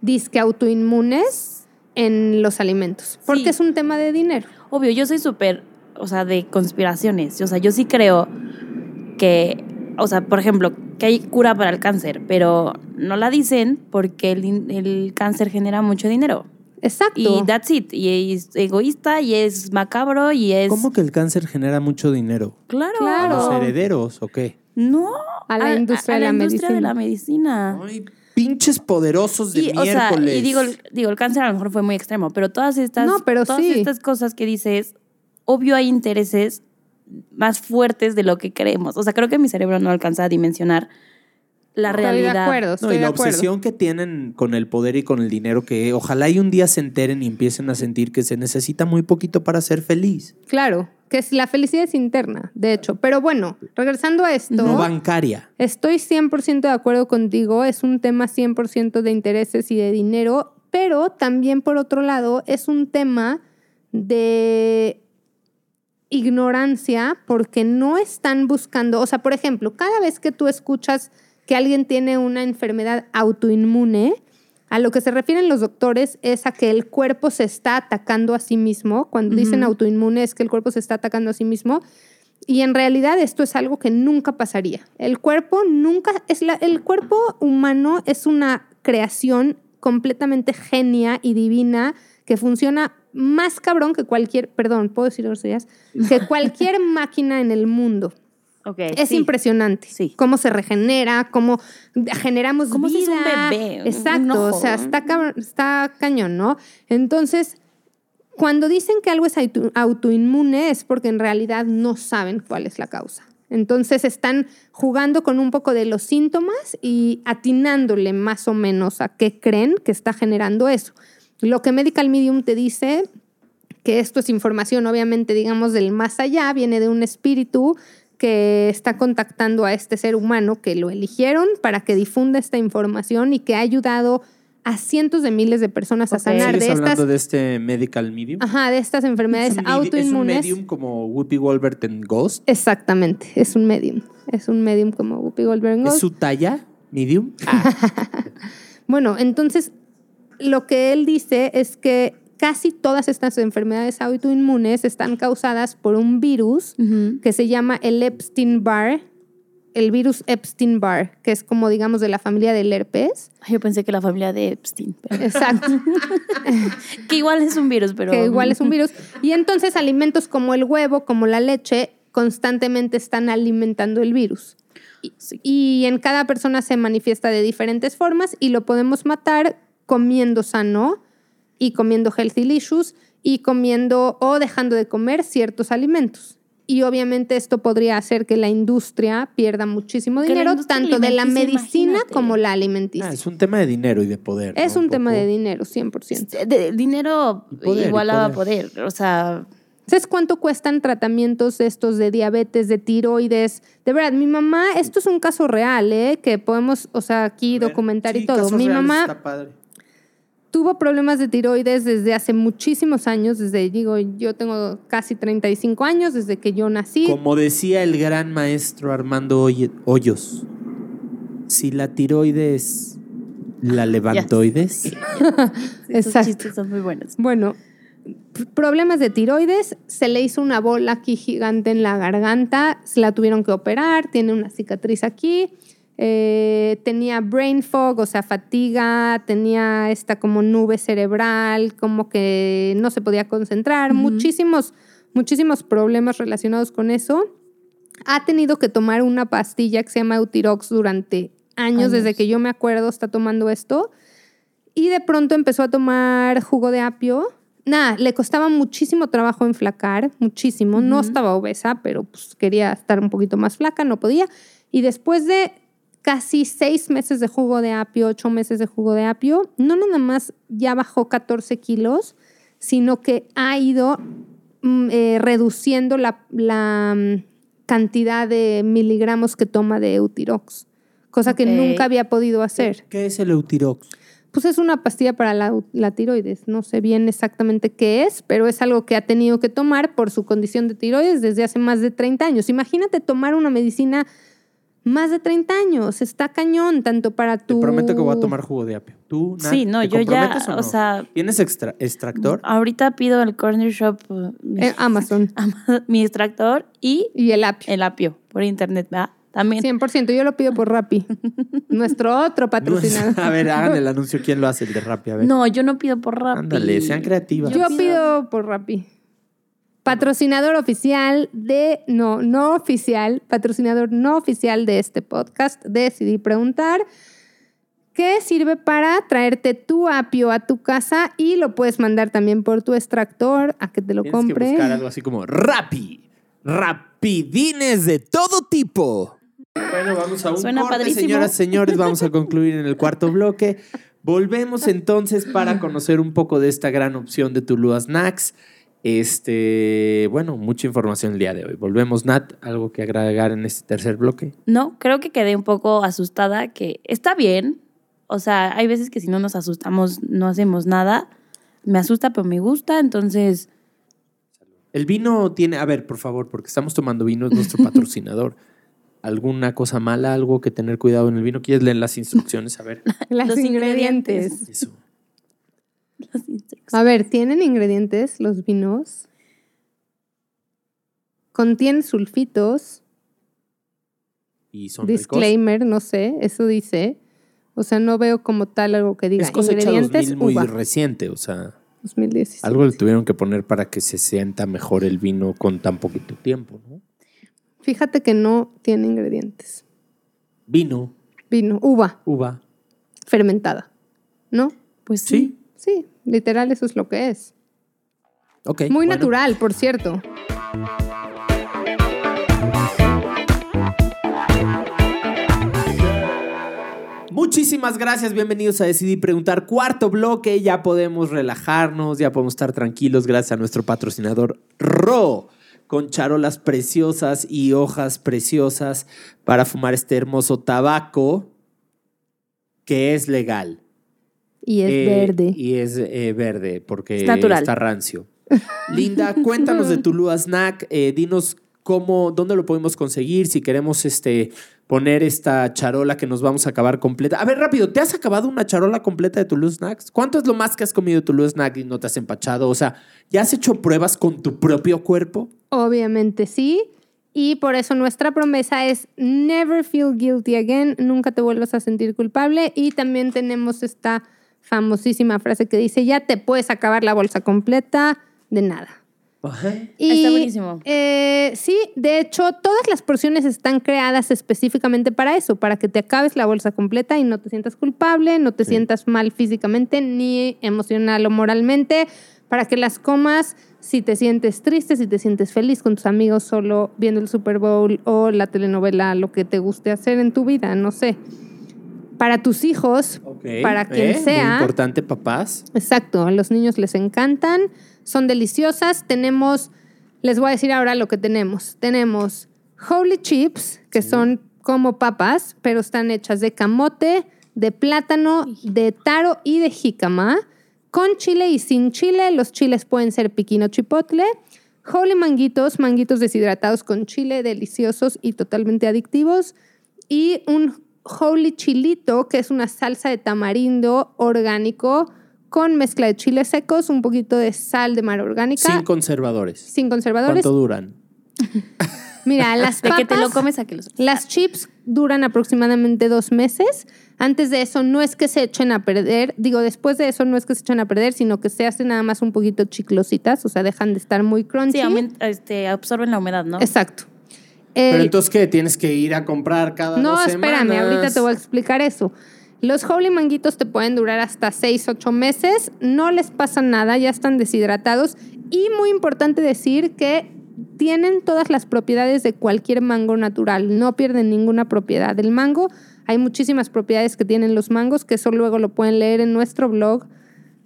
disque autoinmunes en los alimentos, porque Sí. es un tema de dinero. Obvio, yo soy súper, o sea, de conspiraciones. O sea, yo sí creo que, o sea, por ejemplo, que hay cura para el cáncer, pero no la dicen porque el, el cáncer genera mucho dinero. Exacto. Y that's it. Y es egoísta y es macabro y es... ¿Cómo que el cáncer genera mucho dinero? Claro. ¿A los Claro. herederos o qué? No. A la industria de la industria de medicina. la medicina. Ay, pinches poderosos de Y, o sea, miércoles. y digo, el- digo, el cáncer a lo mejor fue muy extremo, pero todas estas, No, pero todas sí. estas cosas que dices, obvio hay intereses más fuertes de lo que creemos. O sea, creo que mi cerebro no alcanza a dimensionar la Estoy realidad. de acuerdo, No, y de la acuerdo. obsesión que tienen con el poder y con el dinero, que ojalá y un día se enteren y empiecen a sentir que se necesita muy poquito para ser feliz. Claro, que es la felicidad es interna, de hecho. Pero bueno, regresando a esto, No bancaria. estoy 100% de acuerdo contigo, es un tema 100% de intereses y de dinero, pero también por otro lado es un tema de ignorancia porque no están buscando, o sea, por ejemplo, cada vez que tú escuchas que alguien tiene una enfermedad autoinmune, a lo que se refieren los doctores es a que el cuerpo se está atacando a sí mismo. Cuando dicen autoinmune es que el cuerpo se está atacando a sí mismo. Y en realidad esto es algo que nunca pasaría. El cuerpo nunca es la, el cuerpo humano es una creación completamente genia y divina que funciona más cabrón que cualquier, perdón, puedo decir groserías, que cualquier máquina en el mundo. Ok, Es sí. impresionante Sí. cómo se regenera, cómo generamos Cómo vida. hace un bebé, un Exacto, ojo. o sea, está, está cañón, ¿no? Entonces, cuando dicen que algo es auto- autoinmune es porque en realidad no saben cuál es la causa. Entonces están jugando con un poco de los síntomas y atinándole más o menos a qué creen que está generando eso. Lo que Medical Medium te dice que esto es información, obviamente, digamos, del más allá, viene de un espíritu que está contactando a este ser humano que lo eligieron para que difunda esta información y que ha ayudado a cientos de miles de personas a sanar ¿Sigues de hablando estas, de este medical medium? ajá, de estas enfermedades ¿Es autoinmunes. ¿Es un medium como Whoopi Goldberg en Ghost? Exactamente, es un medium. Es un medium como Whoopi Goldberg. ¿Es su talla? ¿Medium? Bueno, entonces lo que él dice es que casi todas estas enfermedades autoinmunes están causadas por un virus que se llama el Epstein-Barr, el virus Epstein-Barr, que es como digamos de la familia del herpes. Yo pensé que la familia de Epstein. pero- Exacto, que igual es un virus, pero. que igual es un virus. Y entonces alimentos como el huevo, como la leche, constantemente están alimentando el virus. Y, Sí. y en cada persona se manifiesta de diferentes formas y lo podemos matar comiendo sano y comiendo healthy delicious y comiendo o dejando de comer ciertos alimentos. Y obviamente esto podría hacer que la industria pierda muchísimo dinero, tanto de la alimenticia, medicina imagínate. como la alimenticia. Ah, es un tema de dinero y de poder. es ¿no? un tema de dinero, 100%. De- de dinero Y poder, y igual a poder. poder. O sea, ¿Sabes cuánto cuestan tratamientos estos de diabetes, de tiroides? De verdad, mi mamá, esto es un caso real, ¿eh? Que podemos, o sea, aquí documentar y todo. casos Mi mamá está padre. Tuvo problemas de tiroides desde hace muchísimos años, desde, digo, yo tengo casi 35 años, desde que yo nací. Como decía el gran maestro Armando Hoy- Hoyos, si la tiroides, la levantoides. esos Exacto. chistes son muy buenos. Bueno, problemas de tiroides, se le hizo una bola aquí gigante en la garganta, se la tuvieron que operar, tiene una cicatriz aquí, eh, tenía brain fog, o sea, fatiga, tenía esta como nube cerebral, como que no se podía concentrar, muchísimos, muchísimos problemas relacionados con eso. Ha tenido que tomar una pastilla que se llama Eutirox durante años, Años. desde que yo me acuerdo está tomando esto. Y de pronto empezó a tomar jugo de apio. Nada, le costaba muchísimo trabajo enflacar, muchísimo. No estaba obesa, pero pues quería estar un poquito más flaca, no podía. Y después de casi seis meses de jugo de apio, ocho meses de jugo de apio, no nada más ya bajó 14 kilos, sino que ha ido mm, eh, reduciendo la, la, mm, cantidad de miligramos que toma de Eutirox, cosa que nunca había podido hacer. ¿Qué es el Eutirox? Pues es una pastilla para la, la tiroides. No sé bien exactamente qué es, pero es algo que ha tenido que tomar por su condición de tiroides desde hace más de 30 años. Imagínate tomar una medicina más de 30 años. Está cañón, tanto para Te tu... prometo que voy a tomar jugo de apio. ¿Tú, Nat, Sí, no, te yo ya, o no? sea- ¿Tienes extra- extractor? Ahorita pido el corner shop, mi, Eh, Amazon mi extractor y y el apio. el apio por internet, ¿verdad? También. 100%, yo lo pido por Rappi. Nuestro otro patrocinador. a ver, hagan el anuncio. ¿Quién lo hace el de Rappi? A ver. No, yo no pido por Rappi. Ándale, sean creativas. Yo pido por Rappi. Patrocinador oficial de, no, no oficial, patrocinador no oficial de este podcast, decidí preguntar, ¿qué sirve para traerte tu apio a tu casa y lo puedes mandar también por tu extractor a que te lo Tienes que compre? buscar algo así como Rappi. Rapidines de todo tipo. Bueno, vamos a un Suena corte, padrísimo. señoras, señores. Vamos a concluir en el cuarto bloque. Volvemos entonces para conocer un poco de esta gran opción de Tulua Snacks. Este, bueno, mucha información el día de hoy. Volvemos, Nat, algo que agregar en este tercer bloque. No, creo que quedé un poco asustada, que está bien. O sea, hay veces que si no nos asustamos, no hacemos nada. Me asusta, pero me gusta, entonces... El vino tiene, a ver, por favor, porque estamos tomando vino, es nuestro patrocinador. ¿Alguna cosa mala, algo que tener cuidado en el vino? ¿Quieres leer las instrucciones? A ver, Los ingredientes. ingredientes. eso. las instrucciones. A ver, ¿tienen ingredientes los vinos? Contienen sulfitos. Y son ricos. Disclaimer, no sé, eso dice. O sea, no veo como tal algo que diga Es cosecha ingredientes 2000 muy uva. reciente, o sea, 2017. algo le tuvieron que poner para que se sienta mejor el vino con tan poquito tiempo, ¿no? Fíjate que no tiene ingredientes. Vino, Vino, uva uva. fermentada, ¿no? Pues sí. Sí. Literal eso es lo que es. Ok. Muy bueno. natural, por cierto. Muchísimas gracias, bienvenidos a Decidí Preguntar. Cuarto bloque, ya podemos relajarnos, ya podemos estar tranquilos gracias a nuestro patrocinador Ro, con charolas preciosas y hojas preciosas para fumar este hermoso tabaco que es legal. Y es Eh, verde. Y es eh, verde porque Es natural. está rancio. Linda, cuéntanos de tu Lua Snack. eh, dinos cómo, dónde lo podemos conseguir, si queremos este, poner esta charola que nos vamos a acabar completa. A ver, rápido, ¿te has acabado una charola completa de tu Lua Snacks? ¿Cuánto es lo más que has comido de tu Lua Snack y no te has empachado? O sea, ¿ya has hecho pruebas con tu propio cuerpo? Obviamente sí. Y por eso nuestra promesa es never feel guilty again, nunca te vuelvas a sentir culpable. Y también tenemos esta famosísima frase que dice, ya te puedes acabar la bolsa completa de nada. Y, Está buenísimo. eh, sí, de hecho, todas las porciones están creadas específicamente para eso, para que te acabes la bolsa completa y no te sientas culpable, no te sientas mal físicamente, ni emocional o moralmente, para que las comas si te sientes triste, si te sientes feliz con tus amigos solo viendo el Super Bowl o la telenovela, lo que te guste hacer en tu vida, no sé. Para tus hijos, para quien eh, Muy sea. importante, papás. Exacto, a los niños les encantan, son deliciosas. Tenemos, les voy a decir ahora lo que tenemos. Tenemos Holy Chips, que son como papas, pero están hechas de camote, de plátano, de taro y de jícama, con chile y sin chile. Los chiles pueden ser piquino chipotle. Holy manguitos, manguitos deshidratados con chile, deliciosos y totalmente adictivos. Y un holy chilito, que es una salsa de tamarindo orgánico con mezcla de chiles secos, un poquito de sal de mar orgánica, Sin conservadores. sin conservadores. ¿Cuánto duran? Mira, las De que te lo papas- comes a que los... las chips duran aproximadamente dos meses. Antes de eso no es que se echen a perder, digo, después de eso no es que se echen a perder, sino que se hacen nada más un poquito chiclositas, o sea, dejan de estar muy crunchy. Sí, aumenta- este, absorben la humedad, ¿no? Exacto. Pero El- entonces, ¿qué? ¿Tienes que ir a comprar cada no, dos espérame, semanas? ahorita te voy a explicar eso. Los Holy Manguitos te pueden durar hasta 6, 8 meses, no les pasa nada, ya están deshidratados y muy importante decir que tienen todas las propiedades de cualquier mango natural, no pierden ninguna propiedad del mango. Hay muchísimas propiedades que tienen los mangos, que eso luego lo pueden leer en nuestro blog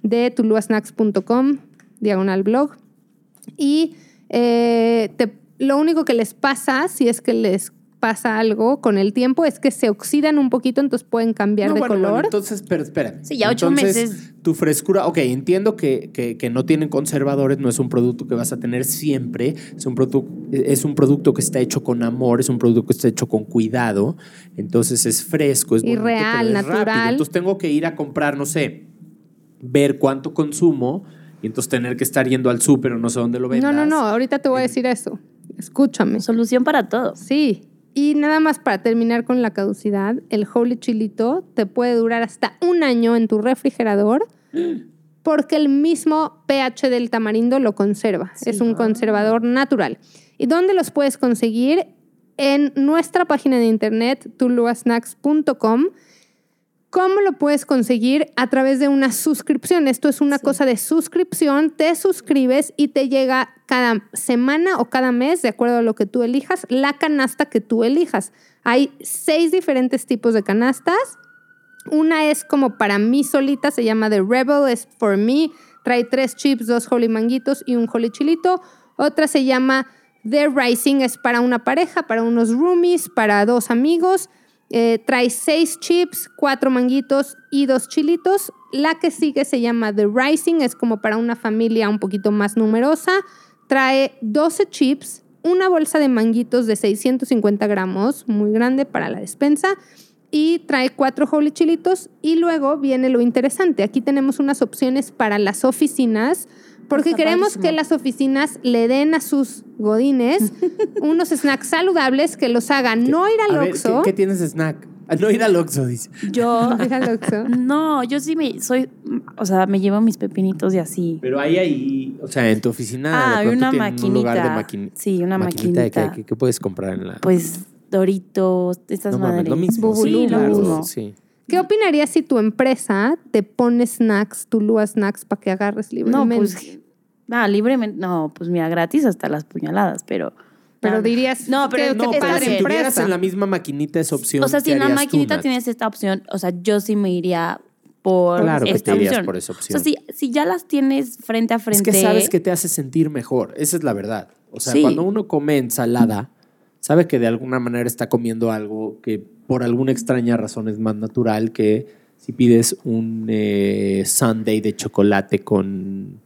de tuluasnacks.com, diagonal blog. Y eh, te lo único que les pasa, si es que les pasa algo con el tiempo, es que se oxidan un poquito, entonces pueden cambiar No, de bueno, color. bueno, entonces, pero espera. Sí, ya ocho Entonces, meses. Tu frescura, ok, entiendo que, que- que no tienen conservadores, no es un producto que vas a tener siempre, es un, producto, es un producto que está hecho con amor, es un producto que está hecho con cuidado, entonces es fresco, es Y bonito, real, pero es rápido. natural. Entonces tengo que ir a comprar, no sé, ver cuánto consumo y entonces tener que estar yendo al súper o no sé dónde lo vendas. no, no, no, ahorita te voy a decir eso. Escúchame. Solución para todo. Sí. Y nada más para terminar con la caducidad, el Holy Chilito te puede durar hasta un año en tu refrigerador porque el mismo pH del tamarindo lo conserva. Es un conservador natural. ¿Y dónde los puedes conseguir? En nuestra página de internet, tuluasnacks.com. ¿Cómo lo puedes conseguir? A través de una suscripción. Esto es una cosa de suscripción. Te suscribes y te llega cada semana o cada mes, de acuerdo a lo que tú elijas, la canasta que tú elijas. Hay seis diferentes tipos de canastas. Una es como para mí solita, se llama The Rebel, es for me. Trae tres chips, dos holy manguitos y un holy chilito. Otra se llama The Rising, es para una pareja, para unos roomies, para dos amigos. Eh, trae seis chips, cuatro manguitos y dos chilitos. La que sigue se llama The Rising, es como para una familia un poquito más numerosa. Trae 12 chips, una bolsa de manguitos de 650 gramos, muy grande para la despensa. Y trae cuatro holy chilitos. Y luego viene lo interesante. Aquí tenemos unas opciones para las oficinas. Porque Está queremos que las oficinas le den a sus godines unos snacks saludables que los hagan no ir al Oxxo. ¿qué, qué tienes de snack? Ah, no ir al Oxxo, dice. Yo. Ir al Oxxo. No, yo sí me soy, o sea, me llevo mis pepinitos y así. Pero ahí, ahí, o sea, en tu oficina. Ah, hay una tienen Un lugar de maquinita. maquin- Sí, una ¿De maquinita. qué, ¿Qué- qué puedes comprar en la.? Pues Doritos, estas no mames, madres. lo mismo. Sí, Bubulubus. lo claro, mismo. sí. ¿Qué opinarías si tu empresa te pone snacks, Tulúa Snacks, para que agarres No, libremente? pues. Ah, libremente. No, pues mira, gratis hasta las puñaladas, pero. Pero dirías No, pero que- es No, que pero si tuvieras empresa. en la misma maquinita esa opción. O sea, si ¿qué en la tú, maquinita tienes esta opción, o sea, yo sí me iría por Claro que te irías opción. por esa O opción. sea, si, si ya las tienes frente a Es frente. que sabes que te hace sentir mejor. Esa es la verdad. O sea, Sí. cuando uno come ensalada, sabe que de alguna manera está comiendo algo que por alguna extraña razón es más natural que si pides un eh, sundae de chocolate con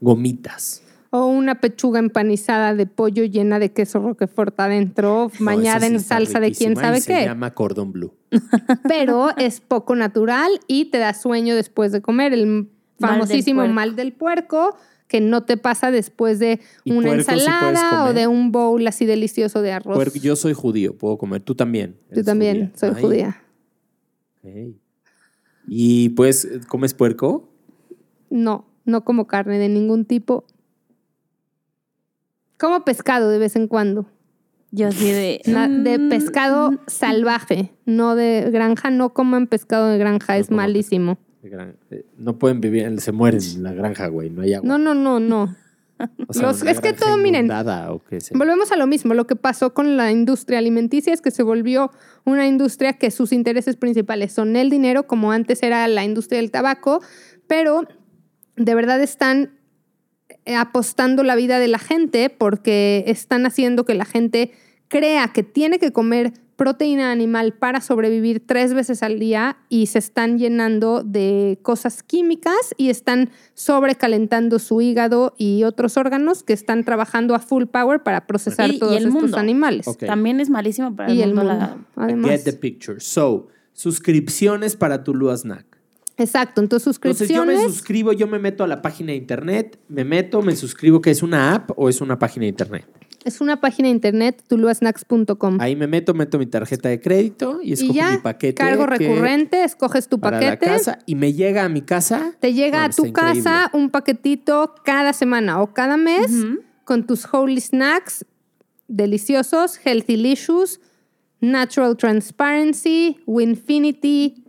gomitas. O una pechuga empanizada de pollo llena de queso roquefort adentro, No, sí en salsa de quién y sabe Se qué. llama cordon bleu. Pero es poco natural y te da sueño después de comer. El del famosísimo puerco. mal del puerco que no te pasa después de ¿Y una sí ensalada o de un bowl así delicioso de arroz. Puerco- yo soy judío, puedo comer. Tú también. Yo también judía. soy Ay, judía. ¿Y pues comes puerco? No, no como carne de ningún tipo. Como pescado de vez en cuando. Yo así de. Na- de mm, pescado salvaje, no de granja. No coman pescado de granja, No es malísimo. No pueden vivir, se mueren en la granja, güey. No hay agua. No, no, no, no. O sea, los- es que todo, miren. Volvemos a lo mismo. Lo que pasó con la industria alimenticia es que se volvió una industria que sus intereses principales son el dinero, como antes era la industria del tabaco, pero de verdad están eh, apostando la vida de la gente porque están haciendo que la gente crea que tiene que comer proteína animal para sobrevivir tres veces al día y se están llenando de cosas químicas y están sobrecalentando su hígado y otros órganos que están trabajando a full power para procesar Y- y todos el estos mundo. animales. También es malísimo para Y el el mundo. mundo. la- Además. Get the picture. So, suscripciones para tu Lua Snack. Exacto, entonces Entonces yo me suscripciones. suscribo, yo me meto a la página de internet, me meto, me suscribo, que es una app o es una página de internet. Es una página de internet, tuluasnacks.com. Ahí me meto, meto mi tarjeta de crédito y Y escojo ya, mi paquete. cargo recurrente, escoges tu para paquete. la casa y me llega a mi casa. Te llega No, a tu está casa increíble. un paquetito cada semana o cada mes con tus holy snacks deliciosos, healthy licious, natural transparency, winfinity,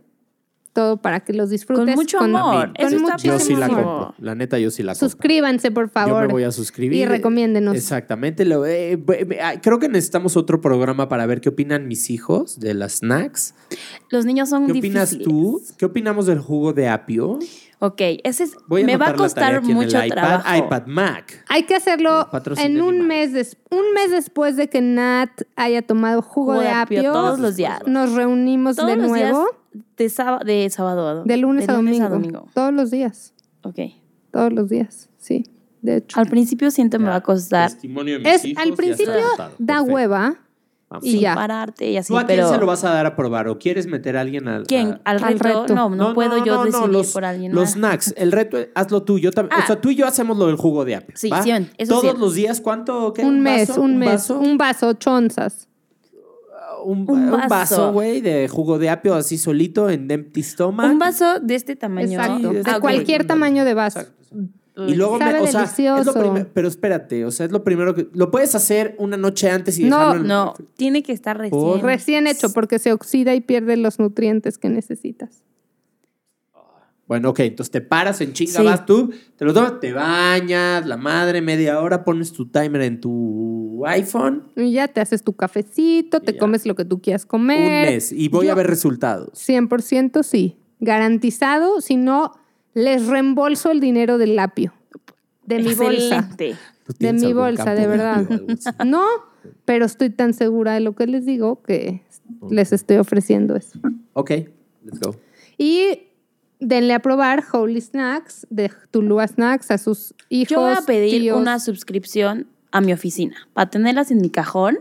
todo para que los disfrutes. Con mucho amor. con Eso está muchísimo Yo sí la compro. La neta, yo sí la compro. Suscríbanse, por favor. Yo me voy a suscribir. Y recomiéndenos. Exactamente. Lo- eh, eh, creo que necesitamos otro programa para ver qué opinan mis hijos de las snacks. Los niños son ¿Qué opinas difíciles. tú? ¿Qué opinamos del jugo de apio? Ok, ese es, Voy me va a costar mucho iPad, trabajo. iPad Mac. Hay que hacerlo en un mes, des- un mes después de que Nat haya tomado jugo, Jugo de de apio apio. todos los días. Nos reunimos Todos de los días nuevo de, sábado, de sábado a domingo. de lunes, a, domingo. Todos los días. Ok. Todos los días, sí. De hecho. Al principio siento me va a costar Testimonio de mis Es, hijos, al ya principio da Perfecto. hueva Vamos. y sí, ya. pararte y así, ¿Tú a quién pero se lo vas a dar a probar? ¿O quieres meter a alguien al, ¿quién? a- ¿Al Al reto? reto. No, no, puedo yo decidir los, por alguien Los snacks, el reto, hazlo tú. Yo también. Ah. O sea, tú y yo hacemos lo del jugo de apio. Sí, ¿va? sí, eso Todos sí. los días, ¿cuánto? qué? Un mes, vaso? un mes. vaso? Un vaso, ocho onzas. Un, un un vaso, güey, de jugo de apio así solito en empty stomach. Un vaso de este tamaño. Exacto. Sí, de ah, cualquier tamaño de vaso. Y luego, me- o sea, es lo pero espérate, o sea, es lo primero que. Lo puedes hacer una noche antes y No, dejarlo en- No, tiene que estar recién. Por- Recién hecho porque se oxida y pierde los nutrientes que necesitas. Bueno, ok, entonces te paras en chinga, Sí. vas tú, te lo tomas, te bañas, la madre, media hora, pones tu timer en tu iPhone, Y ya te haces tu cafecito, te ya. comes lo que tú quieras un comer. mes, y voy Yo- a ver resultados. 100% sí. Garantizado, si no, les reembolso el dinero del apio. De mi bolsa. Excelente. ¿Tú De mi bolsa, de verdad. No, pero estoy tan segura de lo que les digo que les estoy ofreciendo eso. Ok, let's go. Y denle a probar Holy Snacks de Tulua Snacks a sus hijos. Yo voy a pedir tíos. una suscripción a mi oficina para tenerlas en mi cajón.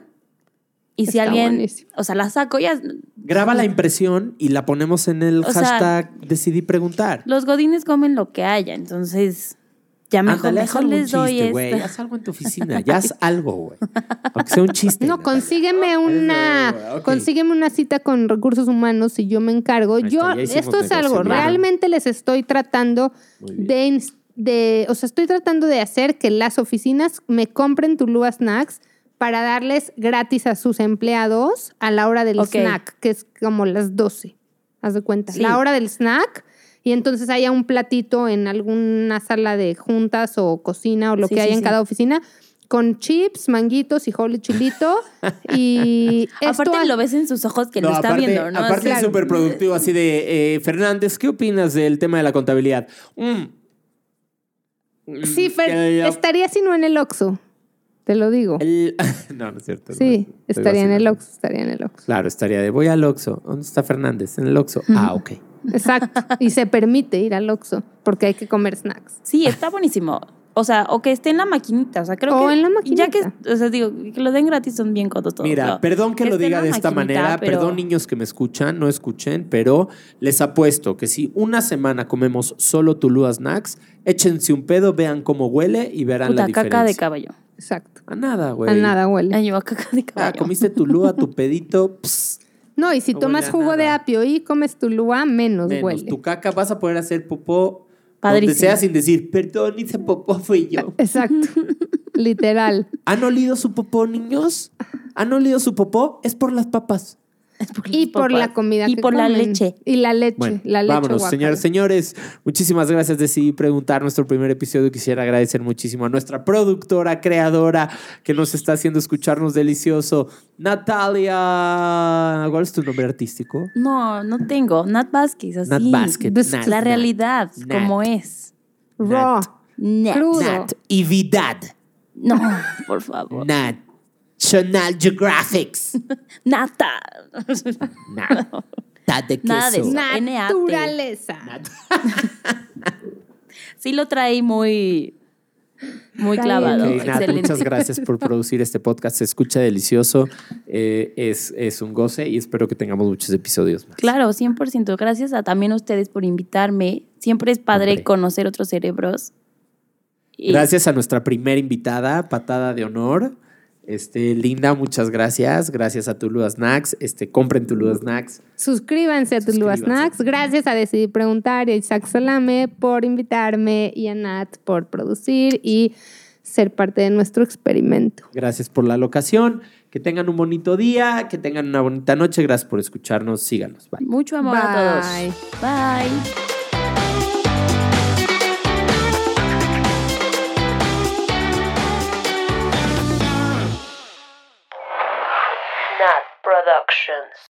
Y si Está alguien, buenísimo. o sea, la saco ya. Graba la impresión y la ponemos en el O sea, hashtag decidí preguntar. Los godines comen lo que haya, entonces ya mejor, Ándale, haz mejor algún les doy esta. Haz algo en tu oficina. Ya haz algo, güey. Aunque sea un chiste. No, Natalia. consígueme una, consígueme una cita con recursos humanos y yo me encargo. Ahí Yo, esto es algo, realmente les estoy tratando de, de, o sea, estoy tratando de hacer que las oficinas me compren Tulua Snacks para darles gratis a sus empleados a la hora del snack, que es como las 12. Haz de cuenta. Sí. La hora del snack. Y entonces haya un platito en alguna sala de juntas o cocina o lo Sí, que sí, haya en cada oficina con chips, manguitos y holy chilito. y esto Aparte ha- lo ves en sus ojos que No, lo está aparte, viendo, ¿no? aparte Así- es súper productivo, así de, eh, Fernández, ¿qué opinas del tema de la contabilidad? Mm. Sí, Fer, estaría si no en el Oxxo. Te lo digo. el- no, no es cierto. Sí, no, estaría en el. Oxxo, estaría en el Oxxo. Claro, estaría de voy al Oxxo. ¿Dónde está Fernández? En el Oxxo. Ah, ok. Exacto. y se permite ir al Oxxo porque hay que comer snacks. Sí, está buenísimo. O sea, o que esté en la maquinita. O sea, creo O que. en la Ya que, maquinita. o sea, digo, que lo den gratis son bien cotos todos. Mira, perdón que, lo diga de esta maquinita, manera, pero- perdón niños que me escuchan, no escuchen, pero les apuesto que si una semana comemos solo Tulúa Snacks, échense un pedo, vean cómo huele y verán la Puta diferencia. caca de caballo. Exacto. A nada, güey. A nada huele. Ay, yo a caca de Ah, caballo. comiste Tulúa, tu pedito, pss, No, y si No tomas jugo de apio y comes tu lua, menos, menos. huele. Tu caca vas a poder hacer popó Padrísimo. donde sea sin decir, perdón, hice popó, fui yo. Exacto. Literal. ¿Han olido su popó, niños? ¿Han olido su popó? Es por las papas. Es por Y por la comida Y que por la comen. leche. Y la leche. Bueno, la leche vámonos, guácala. señores, señores. Muchísimas gracias. Decidí preguntar nuestro primer episodio. Quisiera agradecer muchísimo a nuestra productora, creadora, que nos está haciendo escucharnos delicioso, Natalia. ¿Cuál es tu nombre artístico? No, no tengo. Nat Vázquez, así. Nat Basket. Pues, Nat, La Nat, realidad, Nat. como es. Raw. Nat. Crudo. Nat. Y Vidad. No, por favor. Nat. National Geographics. Nata. Nat. Nat de queso. Nada de eso. NAT. Naturaleza. Sí lo traí muy, muy clavado. bien. Ok, Nat, Excelente. muchas gracias por producir este podcast. Se escucha delicioso. eh, es, es un goce y espero que tengamos muchos episodios más. Claro, 100%. Gracias a también a ustedes por invitarme. Siempre es padre Hombre. conocer otros cerebros. Y- Gracias a nuestra primera invitada, patada de honor. Este, Linda, muchas gracias. Gracias a Tulua Snacks. Este, compren Tulua Snacks. Suscríbanse a Tulua Suscríbanse. Snacks. Gracias a Decidir Preguntar y a Isaac Salame por invitarme y a Nat por producir y ser parte de nuestro experimento. Gracias por la locación. Que tengan un bonito día, que tengan una bonita noche. Gracias por escucharnos. Síganos. Bye. Mucho amor a todos. Bye. Bye. Productions.